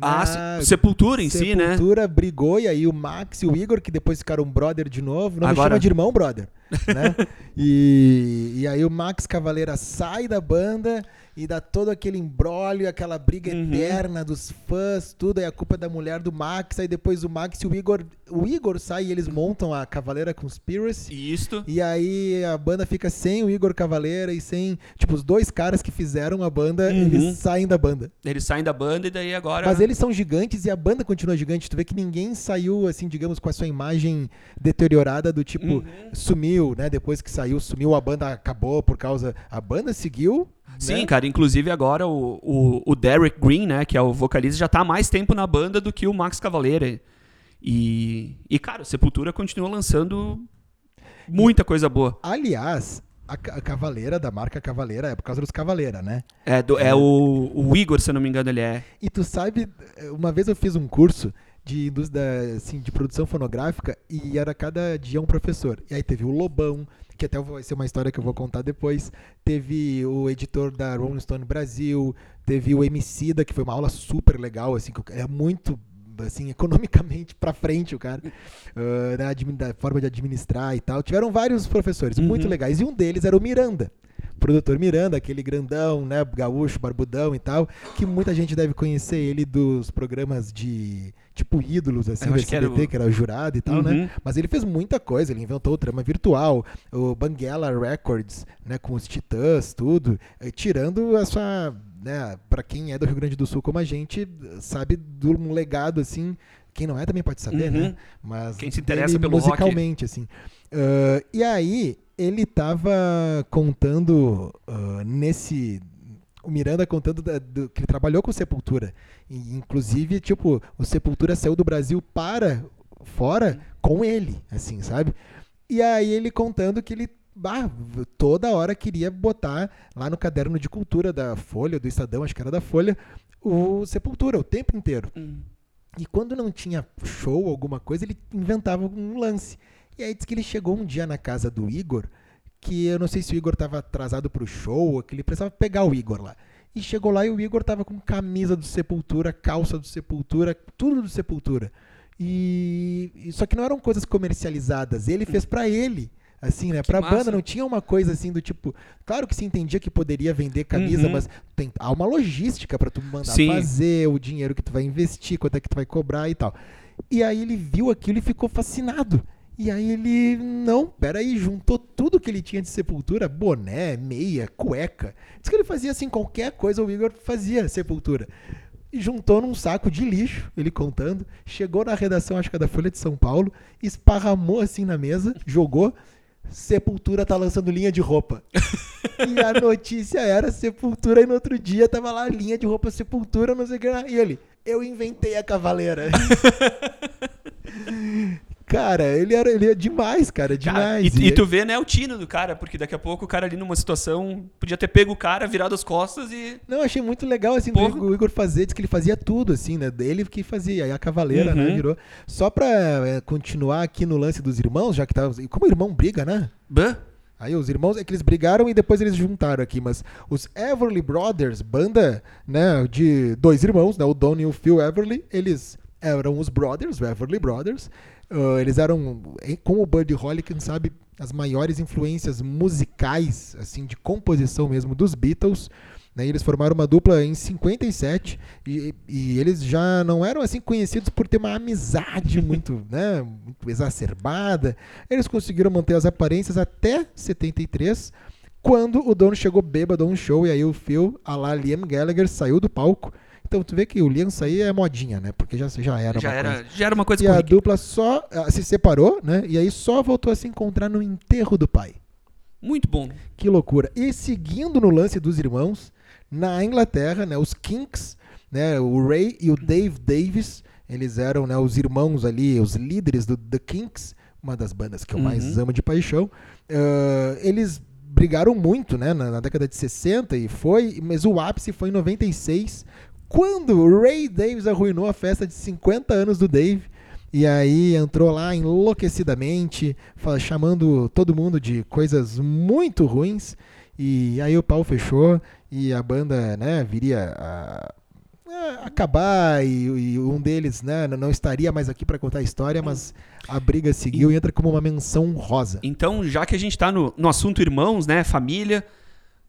a Na- Se- Sepultura em si, né? Sepultura brigou, e aí o Max e o Igor, que depois ficaram brother de novo, não me Agora- chama de irmão, brother. Né? e, e aí o Max Cavaleira sai da banda e dá todo aquele embrólio, aquela briga Uhum. eterna dos fãs, tudo, aí a culpa é da mulher do Max, aí depois o Max e o Igor. O Igor sai e eles montam a Cavaleira Conspiracy. Isto. E aí a banda fica sem o Igor Cavaleira e sem. Tipo, os dois caras que fizeram a banda, Uhum. eles saem da banda. Eles saem da banda e daí agora. Mas eles são gigantes e a banda continua gigante. Tu vê que ninguém saiu, assim, digamos, com a sua imagem deteriorada do tipo, Uhum. sumiu, né? Depois que saiu, sumiu, a banda acabou por causa. A banda seguiu. Sim, né? cara. Inclusive agora o, o, o Derek Green, né, que é o vocalista, já tá há mais tempo na banda do que o Max Cavaleira. E, e cara, o Sepultura continua lançando muita coisa boa. Aliás, a, ca- a Cavaleira, da marca Cavaleira, é por causa dos Cavaleira, né? É, do- é o, o Igor, se eu não me engano, ele é. E tu sabe, uma vez eu fiz um curso de, indústria, assim, de produção fonográfica e era cada dia um professor. E aí teve o Lobão, que até vai ser uma história que eu vou contar depois. Teve o editor da Rolling Stone Brasil, teve o Emicida, que foi uma aula super legal, assim, que é muito assim, economicamente para frente o cara, uh, da, da, forma de administrar e tal. Tiveram vários professores uhum. muito legais e um deles era o Miranda. Produtor Miranda, aquele grandão, né, gaúcho, barbudão e tal, que muita gente deve conhecer ele dos programas de tipo ídolos assim, do SBT, que era, o... que era jurado e tal, né? uhum. né? Mas ele fez muita coisa, ele inventou o trama virtual, o Banguela Records, né, com os Titãs, tudo, eh, tirando a sua né, para quem é do Rio Grande do Sul como a gente, sabe de um legado assim, quem não é também pode saber, né? uhum. né? Mas quem se interessa pelo musicalmente rock. assim. Uh, e aí ele tava contando uh, nesse o Miranda contando da, do, que ele trabalhou com Sepultura. E, inclusive, tipo, o Sepultura saiu do Brasil para fora com ele, assim, sabe? E aí ele contando que ele bah, toda hora queria botar lá no caderno de cultura da Folha, do Estadão, acho que era da Folha, o Sepultura, o tempo inteiro. Hum. E quando não tinha show, alguma coisa, ele inventava um lance. E aí diz que ele chegou um dia na casa do Igor, que eu não sei se o Igor estava atrasado para o show, ou que ele precisava pegar o Igor lá. E chegou lá e o Igor tava com camisa do Sepultura, calça do Sepultura, tudo do Sepultura. E só que não eram coisas comercializadas. Ele fez para ele assim, né? Que pra massa. banda não tinha uma coisa assim do tipo. Claro que se entendia que poderia vender camisa, uhum. mas tem, há uma logística para tu mandar Sim. fazer, o dinheiro que tu vai investir, quanto é que tu vai cobrar e tal. E aí ele viu aquilo e ficou fascinado. E aí ele, não, peraí, juntou tudo que ele tinha de sepultura, boné, meia, cueca. Diz que ele fazia assim, qualquer coisa o Igor fazia sepultura. E juntou num saco de lixo, ele contando, chegou na redação, acho que é da Folha de São Paulo, esparramou assim na mesa, jogou Sepultura tá lançando linha de roupa. e a notícia era Sepultura, e no outro dia tava lá linha de roupa Sepultura, não sei o que. E ele, eu inventei a cavaleira. Cara, ele era, ele é demais, cara, demais. Cara, e, e, tu vê, né, o tino do cara, porque daqui a pouco o cara ali numa situação podia ter pego o cara, virado as costas e. Não, achei muito legal, assim, o Igor fazer, diz que ele fazia tudo, assim, né? Dele que fazia. Aí a cavaleira, né, uhum. né, virou. Só pra é, continuar aqui no lance dos irmãos, já que tá. Como o irmão briga, né? Bã? Aí os irmãos é que eles brigaram e depois eles juntaram aqui, mas os Everly Brothers, banda, né, de dois irmãos, né, o Don e o Phil Everly, eles eram os Brothers, os Everly Brothers. Uh, eles eram, com o Buddy Holly, quem sabe, as maiores influências musicais, assim, de composição mesmo, dos Beatles. Né? Eles formaram uma dupla em 57 e, e eles já não eram assim conhecidos por ter uma amizade muito, né, muito exacerbada. Eles conseguiram manter as aparências até 73, quando o dono chegou bêbado a um show e aí o Phil, a lá Liam Gallagher, saiu do palco então tu vê que o Liam aí é modinha, né? Porque já, já era já uma era, coisa. Já era uma coisa E a dupla só uh, se separou, né? E aí só voltou a se encontrar no enterro do pai. Muito bom. Que loucura. E seguindo no lance dos irmãos, na Inglaterra, né, os Kinks, né, o Ray e o Dave Davis, eles eram né, os irmãos ali, os líderes do The Kinks, uma das bandas que eu uhum. mais amo de paixão. Uh, eles brigaram muito né, na, na, década de 60 e foi, mas o ápice foi em 96, quando Ray Davis arruinou a festa de 50 anos do Dave. E aí entrou lá enlouquecidamente, chamando todo mundo de coisas muito ruins. E aí o pau fechou e a banda né, viria a, a acabar e, e, um deles né, não estaria mais aqui para contar a história, mas a briga seguiu e entra como uma menção rosa. Então, já que a gente está no, no assunto irmãos, né, família,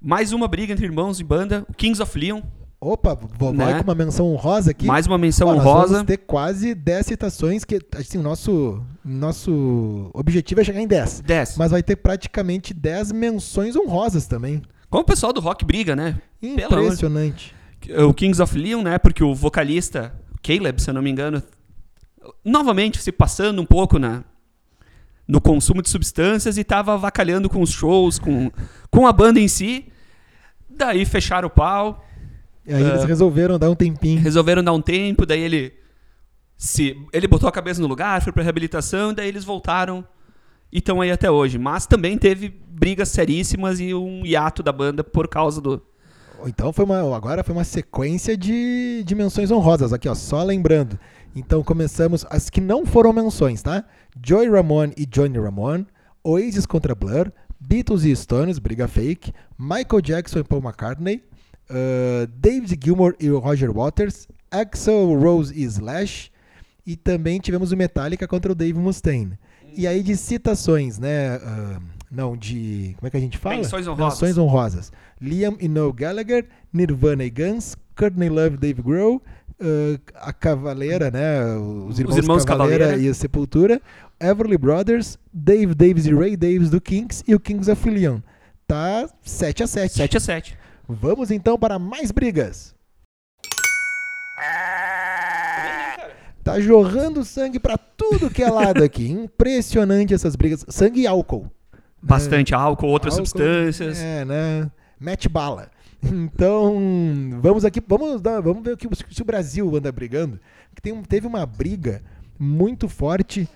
mais uma briga entre irmãos de banda, o Kings of Leon, Opa, vou né? com uma menção honrosa aqui. Mais uma menção honrosa. vamos ter quase 10 citações, que assim, o nosso, nosso objetivo é chegar em 10. 10. Mas vai ter praticamente 10 menções honrosas também. Como o pessoal do rock briga, né? Impressionante. O Kings of Leon, né? Porque o vocalista, Caleb, se eu não me engano, novamente se passando um pouco na, no consumo de substâncias e estava avacalhando com os shows, com, com a banda em si. Daí fecharam o pau e aí eles resolveram dar um tempinho. Resolveram dar um tempo, daí ele se ele botou a cabeça no lugar, foi para reabilitação, daí eles voltaram e estão aí até hoje. Mas também teve brigas seríssimas e um hiato da banda por causa do Então foi uma, agora foi uma sequência de, menções honrosas aqui, ó, só lembrando. Então começamos as que não foram menções, tá? Joy Ramone e Johnny Ramone, Oasis contra Blur, Beatles e Stones, briga fake, Michael Jackson e Paul McCartney, uh, David Gilmour e Roger Waters, Axel Rose e Slash, e também tivemos o Metallica contra o Dave Mustaine. E aí de citações, né? Uh, não, de. Como é que a gente fala? Menções honrosas. Menções honrosas. Liam e Noel Gallagher, Nirvana e Guns, Courtney Love e Dave Grohl, uh, a Cavaleira, né? Os irmãos, irmãos Cavaleira, Cavaleira. e a Sepultura, Everly Brothers, Dave Davis e Ray Davis do Kings e o Kings of Leon. Tá 7 a 7 7 a 7 Vamos então para mais brigas. Tá jorrando sangue pra tudo que é lado aqui. Impressionante essas brigas. Sangue e álcool. Bastante álcool, outras Álcool, substâncias. É, né? Mete bala. Então, vamos aqui, vamos, dar, vamos ver o que, se o Brasil anda brigando. Tem, teve uma briga muito forte.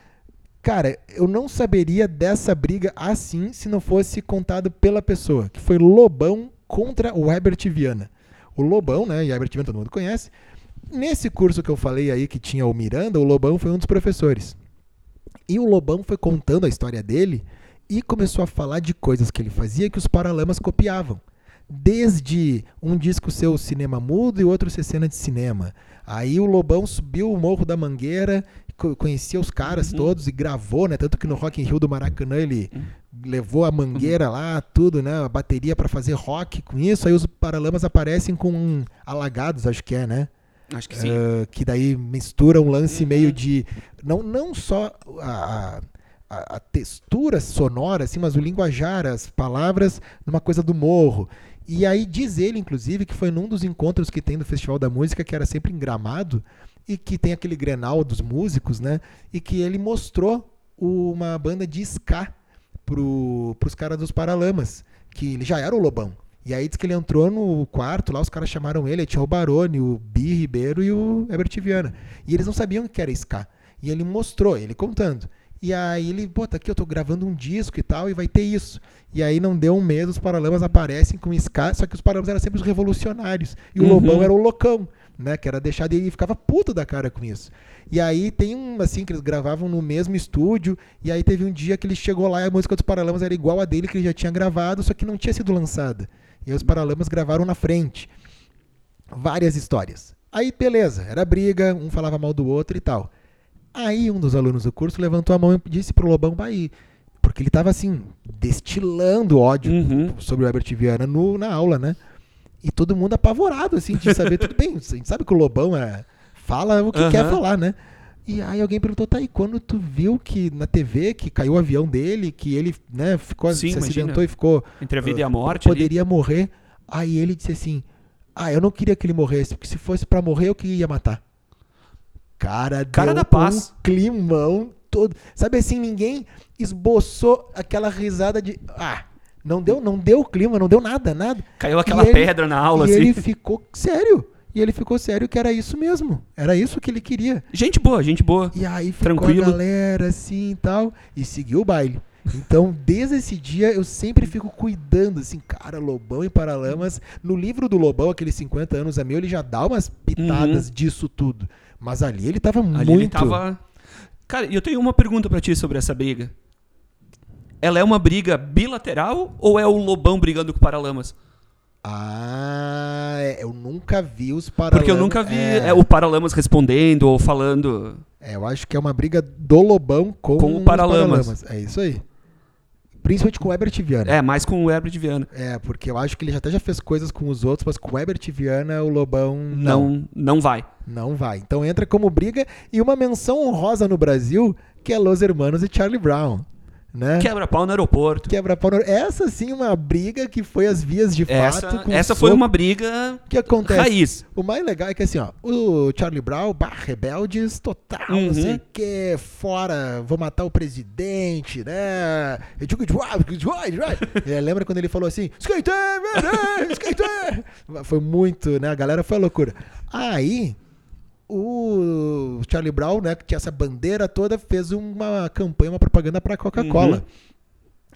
Cara, eu não saberia dessa briga assim se não fosse contado pela pessoa, que foi Lobão contra o Herbert Viana. O Lobão, né? E Herbert Viana todo mundo conhece. Nesse curso que eu falei aí que tinha o Miranda, o Lobão foi um dos professores. E o Lobão foi contando a história dele e começou a falar de coisas que ele fazia que os Paralamas copiavam. Desde um disco ser o cinema mudo e outro ser cena de cinema. Aí o Lobão subiu o Morro da Mangueira, co- conhecia os caras Uhum. todos e gravou, né? Tanto que no Rock in Rio do Maracanã ele levou a mangueira lá, tudo, né? A bateria pra fazer rock com isso. Aí os Paralamas aparecem com alagados, acho que é, né? Acho que sim. Uh, que daí mistura um lance Uhum. meio de não, não só a, a, a textura sonora, assim, mas o linguajar, as palavras, numa coisa do morro. E aí diz ele, inclusive, que foi num dos encontros que tem do Festival da Música, que era sempre em Gramado, e que tem aquele Grenal dos músicos, né? E que ele mostrou uma banda de ska pro, pros caras dos Paralamas, que ele já era o Lobão. E aí diz que ele entrou no quarto, lá os caras chamaram ele, tinha o Barone, o Bi Ribeiro e o Herbert Viana. E eles não sabiam o que era ska. E ele mostrou, ele contando. E aí ele, pô, tá aqui, eu tô gravando um disco e tal, e vai ter isso. E aí não deu um mês, os Paralamas aparecem com ska, só que os Paralamas eram sempre os revolucionários. E o Uhum. Lobão era o loucão, né? Que era deixado e ele ficava puto da cara com isso. E aí tem um, assim, que eles gravavam no mesmo estúdio, e aí teve um dia que ele chegou lá e a música dos Paralamas era igual a dele, que ele já tinha gravado, só que não tinha sido lançada. E aí os Paralamas gravaram na frente. Várias histórias. Aí, beleza, era briga, um falava mal do outro e tal. Aí um dos alunos do curso levantou a mão e disse pro Lobão Bahia, porque ele tava assim, destilando ódio Uhum. sobre o Herbert Viana no, na aula, né? E todo mundo apavorado, assim, de saber, tudo bem, a gente sabe que o Lobão é, fala o que Aham. quer falar, né? E aí alguém perguntou, tá, e quando tu viu que na TV que caiu o avião dele, que ele, né, ficou, Sim, se imagina. acidentou e ficou Entre a vida e a uh, morte. ali. poderia morrer. Aí ele disse assim: Ah, eu não queria que ele morresse, porque se fosse pra morrer, eu que ia matar. Cara, Cara deu da paz. um climão todo. Sabe assim, ninguém esboçou aquela risada de. Ah, não deu, não deu clima, não deu nada, nada. Caiu aquela E ele- pedra na aula, e assim. ele ficou sério. E ele ficou sério que era isso mesmo. Era isso que ele queria. Gente boa, gente boa. E aí ficou Tranquilo. a galera assim e tal. E seguiu o baile. Então, desde esse dia, eu sempre fico cuidando, assim, cara, Lobão e Paralamas. No livro do Lobão, aqueles 50 anos a meu, ele já dá umas pitadas disso tudo. Mas ali ele tava Ali muito. ele tava. Cara, e eu tenho uma pergunta pra ti sobre essa briga. Ela é uma briga bilateral ou é o Lobão brigando com o Paralamas? Ah, é, eu nunca vi os Paralamas. Porque eu nunca vi É, é, o Paralamas respondendo ou falando. é, eu acho que é uma briga do Lobão com, Com o os Paralamas. É isso aí. Principalmente com o Herbert Viana. É, mais com o Herbert Viana. É, porque eu acho que ele já até já fez coisas com os outros, mas com o Herbert Viana, o Lobão não. Não, não vai. Não vai. Então entra como briga e uma menção honrosa no Brasil, que é Los Hermanos e Charlie Brown. Né? Quebra-pau no aeroporto. Quebra-pau. no- Essa sim uma briga que foi às vias de fato. Essa, com essa foi uma briga que acontece? raiz. O mais legal é que assim, ó, o Charlie Brown, bah, rebeldes total, não Uhum. sei o que, fora, vou matar o presidente, né? É, Lembra quando ele falou assim, skater, man, skater? Foi muito, né? A galera foi a loucura. Aí, o Charlie Brown, né, que tinha essa bandeira toda, fez uma campanha, uma propaganda pra Coca-Cola. Uhum.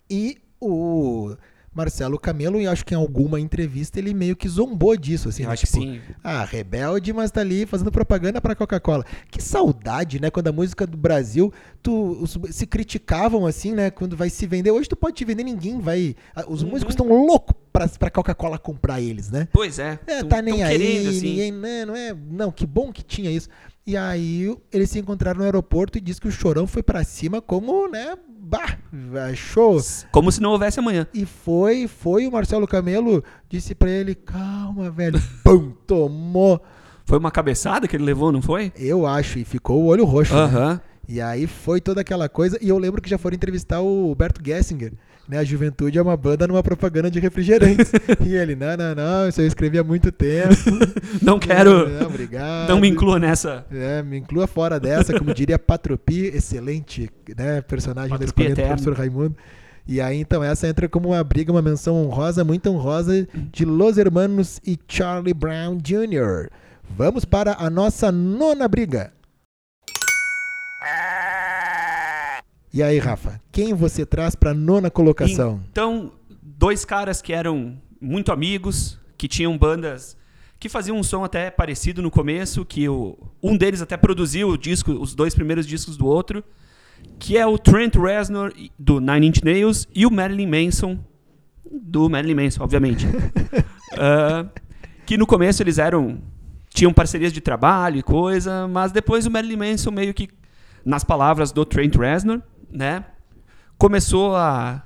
E o Marcelo Camelo, e acho que em alguma entrevista ele meio que zombou disso, assim, né? acho que Tipo, sim. Ah, rebelde, mas tá ali fazendo propaganda pra Coca-Cola. Que saudade, né? Quando a música do Brasil, tu os- se criticavam assim, né? Quando vai se vender. Hoje tu pode te vender, ninguém vai. Os Uhum. músicos estão loucos pra, pra Coca-Cola comprar eles, né? Pois é. É, tão- tá nem tão aí, querendo, assim. ninguém, né, não é, não, que bom que tinha isso. E aí eles se encontraram no aeroporto e disse que o Chorão foi pra cima como, né, bah, show. Como se não houvesse amanhã. E foi, foi o Marcelo Camelo, disse pra ele, calma, velho, pum, tomou. Foi uma cabeçada que ele levou, não foi? Eu acho, e ficou o olho roxo. né? Aham. E aí foi toda aquela coisa. E eu lembro que já foram entrevistar o Humberto Gessinger. Né? A Juventude é uma banda numa propaganda de refrigerantes. e ele, não, não, não, isso eu escrevi há muito tempo. Não quero. Não, obrigado. Não me inclua nessa. É, me inclua fora dessa, como diria Patropi, excelente né, personagem da Patropi escolinha do professor Raimundo. E aí, então, essa entra como uma briga, uma menção honrosa, muito honrosa, de Los Hermanos e Charlie Brown Jr. Vamos para a nossa nona briga. E aí, Rafa, quem você traz para nona colocação? Então, dois caras que eram muito amigos, que tinham bandas que faziam um som até parecido no começo, que o, um deles até produziu o disco, os dois primeiros discos do outro, que é o Trent Reznor do Nine Inch Nails e o Marilyn Manson do Marilyn Manson, obviamente. Ah, que no começo eles eram tinham parcerias de trabalho e coisa, mas depois o Marilyn Manson meio que nas palavras do Trent Reznor, né, começou a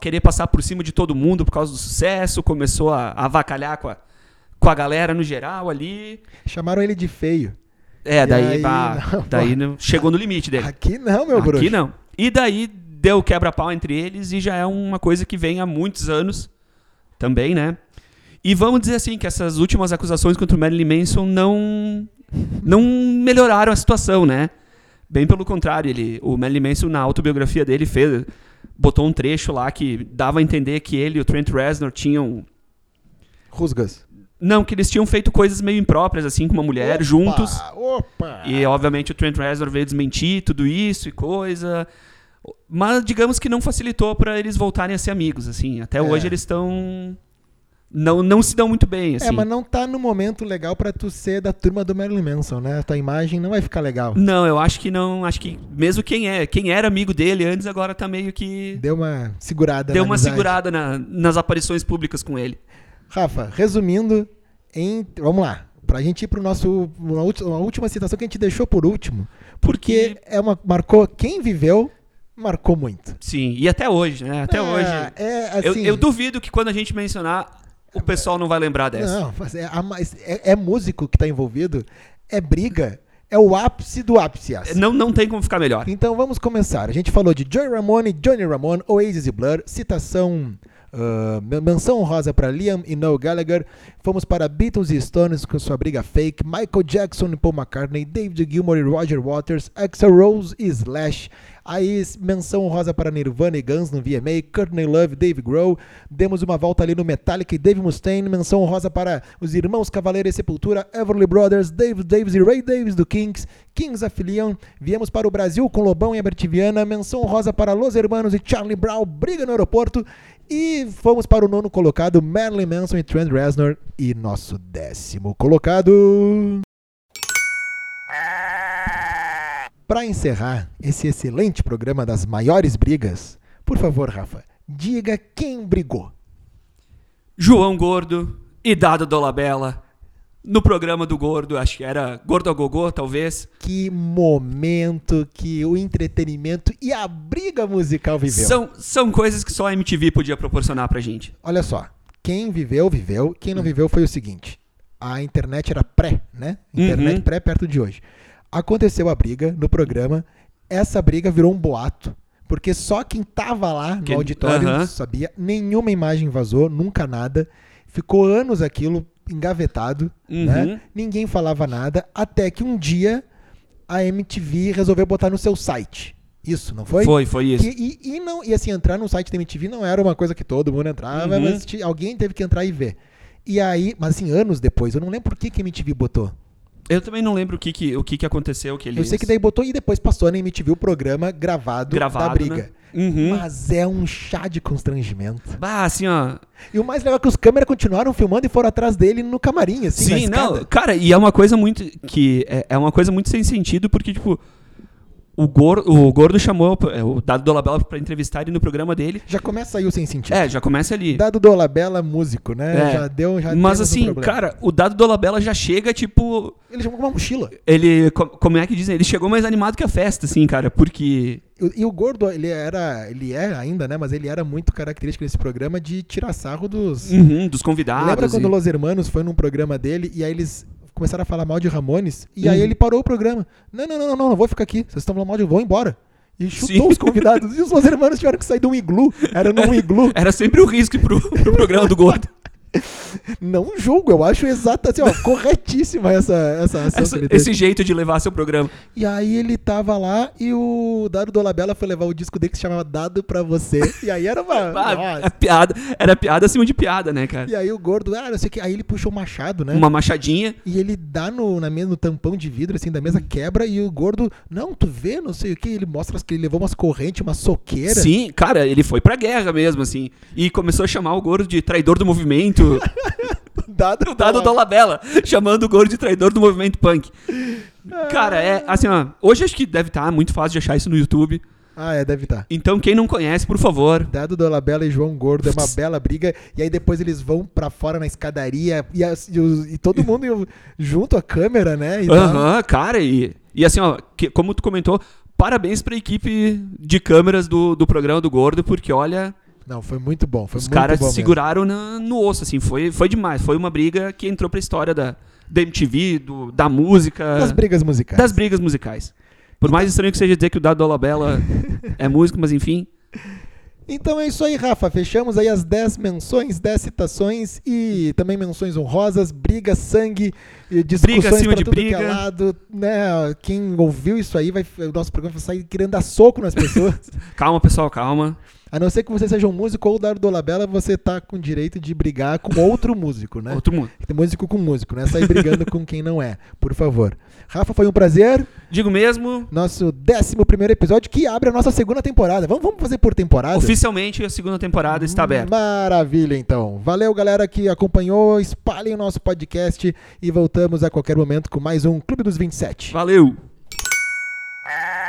querer passar por cima de todo mundo por causa do sucesso, começou a, a avacalhar com a, com a galera no geral ali. Chamaram ele de feio. É, E daí, aí, pá, não, daí não- chegou no limite dele. Aqui não, meu Aqui bruxo. não. E daí deu quebra-pau entre eles e já é uma coisa que vem há muitos anos também, né? E vamos dizer assim que essas últimas acusações contra o Marilyn Manson não não melhoraram a situação, né? Bem pelo contrário, ele, o Marilyn Manson na autobiografia dele fez botou um trecho lá que dava a entender que ele e o Trent Reznor tinham Rusgas. não, que eles tinham feito coisas meio impróprias assim com uma mulher Opa, juntos. Opa! E obviamente o Trent Reznor veio desmentir tudo isso e coisa. Mas digamos que não facilitou pra eles voltarem a ser amigos, assim. Até É. hoje eles estão não não se dão muito bem, assim. É, mas não tá no momento legal pra tu ser da turma do Marilyn Manson, né? A tua imagem não vai ficar legal. Não, eu acho que não, acho que mesmo quem é, quem era amigo dele antes agora tá meio que Deu uma segurada deu na uma amizade. segurada na- nas aparições públicas com ele. Rafa, resumindo, em, vamos lá. Pra gente ir pro nosso. Uma, uma última citação que a gente deixou por último. Porque, Porque- é uma. Marcou. Quem viveu, marcou muito. Sim, e até hoje, né? Até É, hoje. É, Eu, assim, eu duvido que quando a gente mencionar o pessoal não vai lembrar dessa. Não, mas é, é- é músico que tá envolvido, é briga, é o ápice do ápice. essa. Não, não tem como ficar melhor. Então vamos começar. A gente falou de Joey Ramone, Johnny Ramone, Oasis e Blur, citação, men- menção honrosa para Liam e Noel Gallagher. Fomos para Beatles e Stones com sua briga fake, Michael Jackson e Paul McCartney, David Gilmour e Roger Waters, Axel Rose e Slash. Aí menção honrosa para Nirvana e Guns no VMA, Courtney Love Dave Grohl. Demos uma volta ali no Metallica e Dave Mustaine. Menção honrosa para os Irmãos Cavaleiro e Sepultura, Everly Brothers, Dave Davis e Ray Davis do Kings, Kings of. Viemos para o Brasil com Lobão e Abertiviana. Menção honrosa para Los Hermanos e Charlie Brown, briga no aeroporto. E fomos para o nono colocado, Marilyn Manson e Trent Reznor. E nosso décimo colocado. Para encerrar esse excelente programa das maiores brigas, por favor, Rafa, diga quem brigou. João Gordo e Dado Dolabella no programa do Gordo, acho que era Gordo a Gogô, talvez. Que momento que o entretenimento e a briga musical viveu. São, são coisas que só a MTV podia proporcionar pra gente. Olha só, quem viveu, viveu. Quem não viveu foi o seguinte: a internet era pré, né? Internet Uhum. pré perto de hoje. Aconteceu a briga no programa. Essa briga virou um boato. Porque só quem tava lá no Que- auditório Aham. sabia. Nenhuma imagem vazou, nunca nada. Ficou anos aquilo engavetado, Uhum. né? Ninguém falava nada. Até que um dia a MTV resolveu botar no seu site. Isso, não foi? Foi, foi isso. Que- e, e não, e assim, entrar no site da MTV não era uma coisa que todo mundo entrava, Uhum. mas alguém teve que entrar e ver. E aí, mas assim, anos depois, eu não lembro por que, que a MTV botou. Eu também não lembro o que, que, o que, que aconteceu. Que eles... Eu sei que daí botou e depois passou na MTV o programa gravado, Gravado, da briga. né? Uhum. Mas é um chá de constrangimento. Bah, assim, ó. E o mais legal é que os câmeras continuaram filmando e foram atrás dele no camarim, assim, Sim, não, cara, e é uma coisa muito. que É, é uma coisa muito sem sentido, porque, tipo. O Gordo, o Gordo chamou é, o Dado Dolabella pra entrevistar ele no programa dele. Já começa aí o sem sentido. É, já começa ali. Dado Dolabella, músico, né? É. Já deu, já Mas um assim, problema. cara, o Dado Dolabella já chega, tipo. Ele chamou com uma mochila. Ele. co- Como é que dizem? Ele chegou mais animado que a festa, assim, cara, porque. E, e o Gordo, ele era, ele é ainda, né? Mas ele era muito característico desse programa de tirar sarro dos... Uhum, dos convidados. Lembra quando e- o Los Hermanos foi num programa dele e aí eles começaram a falar mal de Ramones e aí ele parou o programa. Não, não, não, não, não, não vou ficar aqui. Vocês estão falando mal de vou embora. E chutou os convidados. E os Los Hermanos tiveram que sair de um iglu. Era num iglu. Era sempre o risco pro, pro programa do Gordo. Não julgo, eu acho exato, assim, ó, corretíssima essa, essa ação Essa- esse jeito de levar seu programa. E aí ele tava lá e o Dado Dolabella foi levar o disco dele que se chamava Dado Pra Você. E aí era uma... Ah, a piada, era piada acima de piada, né, cara? E aí o gordo, ah, não sei o que. Aí ele puxa o machado, né? Uma machadinha. E ele dá no, na mesa, no tampão de vidro, assim, da mesa, quebra, e o gordo, não, tu vê, não sei o que. Ele mostra que ele levou umas correntes, uma soqueira. Sim, cara, ele foi pra guerra mesmo, assim. E começou a chamar o Gordo de traidor do movimento. Dado, o dado da Labela, chamando o Gordo de traidor do movimento punk. Cara, é assim, ó. Hoje acho que deve estar muito fácil de achar isso no YouTube. Ah, é, deve estar. Então, quem não conhece, por favor. Dado Dolabella e João Gordo, é uma bela briga. E aí depois eles vão pra fora na escadaria e, as- e os- e todo mundo junto à câmera, né? Aham, cara, e, e assim, ó, que- como tu comentou, parabéns pra equipe de câmeras do, do programa do Gordo, porque olha, Não, foi muito bom. Foi os muito caras bom mesmo. seguraram na- no osso, assim, foi, foi demais. Foi uma briga que entrou pra história da, da MTV, do, da música, Das brigas musicais. das brigas musicais. Por mais estranho que seja dizer que o Dado Dolabella é músico, mas enfim. Então é isso aí, Rafa. Fechamos aí as 10 menções, 10 citações e também menções honrosas, briga, sangue, discussões acima de tudo que é briga. lado. Né? Quem ouviu isso aí, vai, o nosso programa vai sair querendo dar soco nas pessoas. Calma, pessoal, calma. A não ser que você seja um músico ou o Dado Dolabella, você tá com direito de brigar com outro músico, né? Outro. Tem músico com músico, não é sair brigando com quem não é, por favor. Rafa, foi um prazer. Digo mesmo, Nosso 11 episódio que abre a nossa segunda temporada. Vamos, vamos fazer por temporada? oficialmente a segunda temporada está aberta. Maravilha, então. Valeu, galera que acompanhou. Espalhem o nosso podcast e voltamos a qualquer momento com mais um Clube dos 27. Valeu! Ah!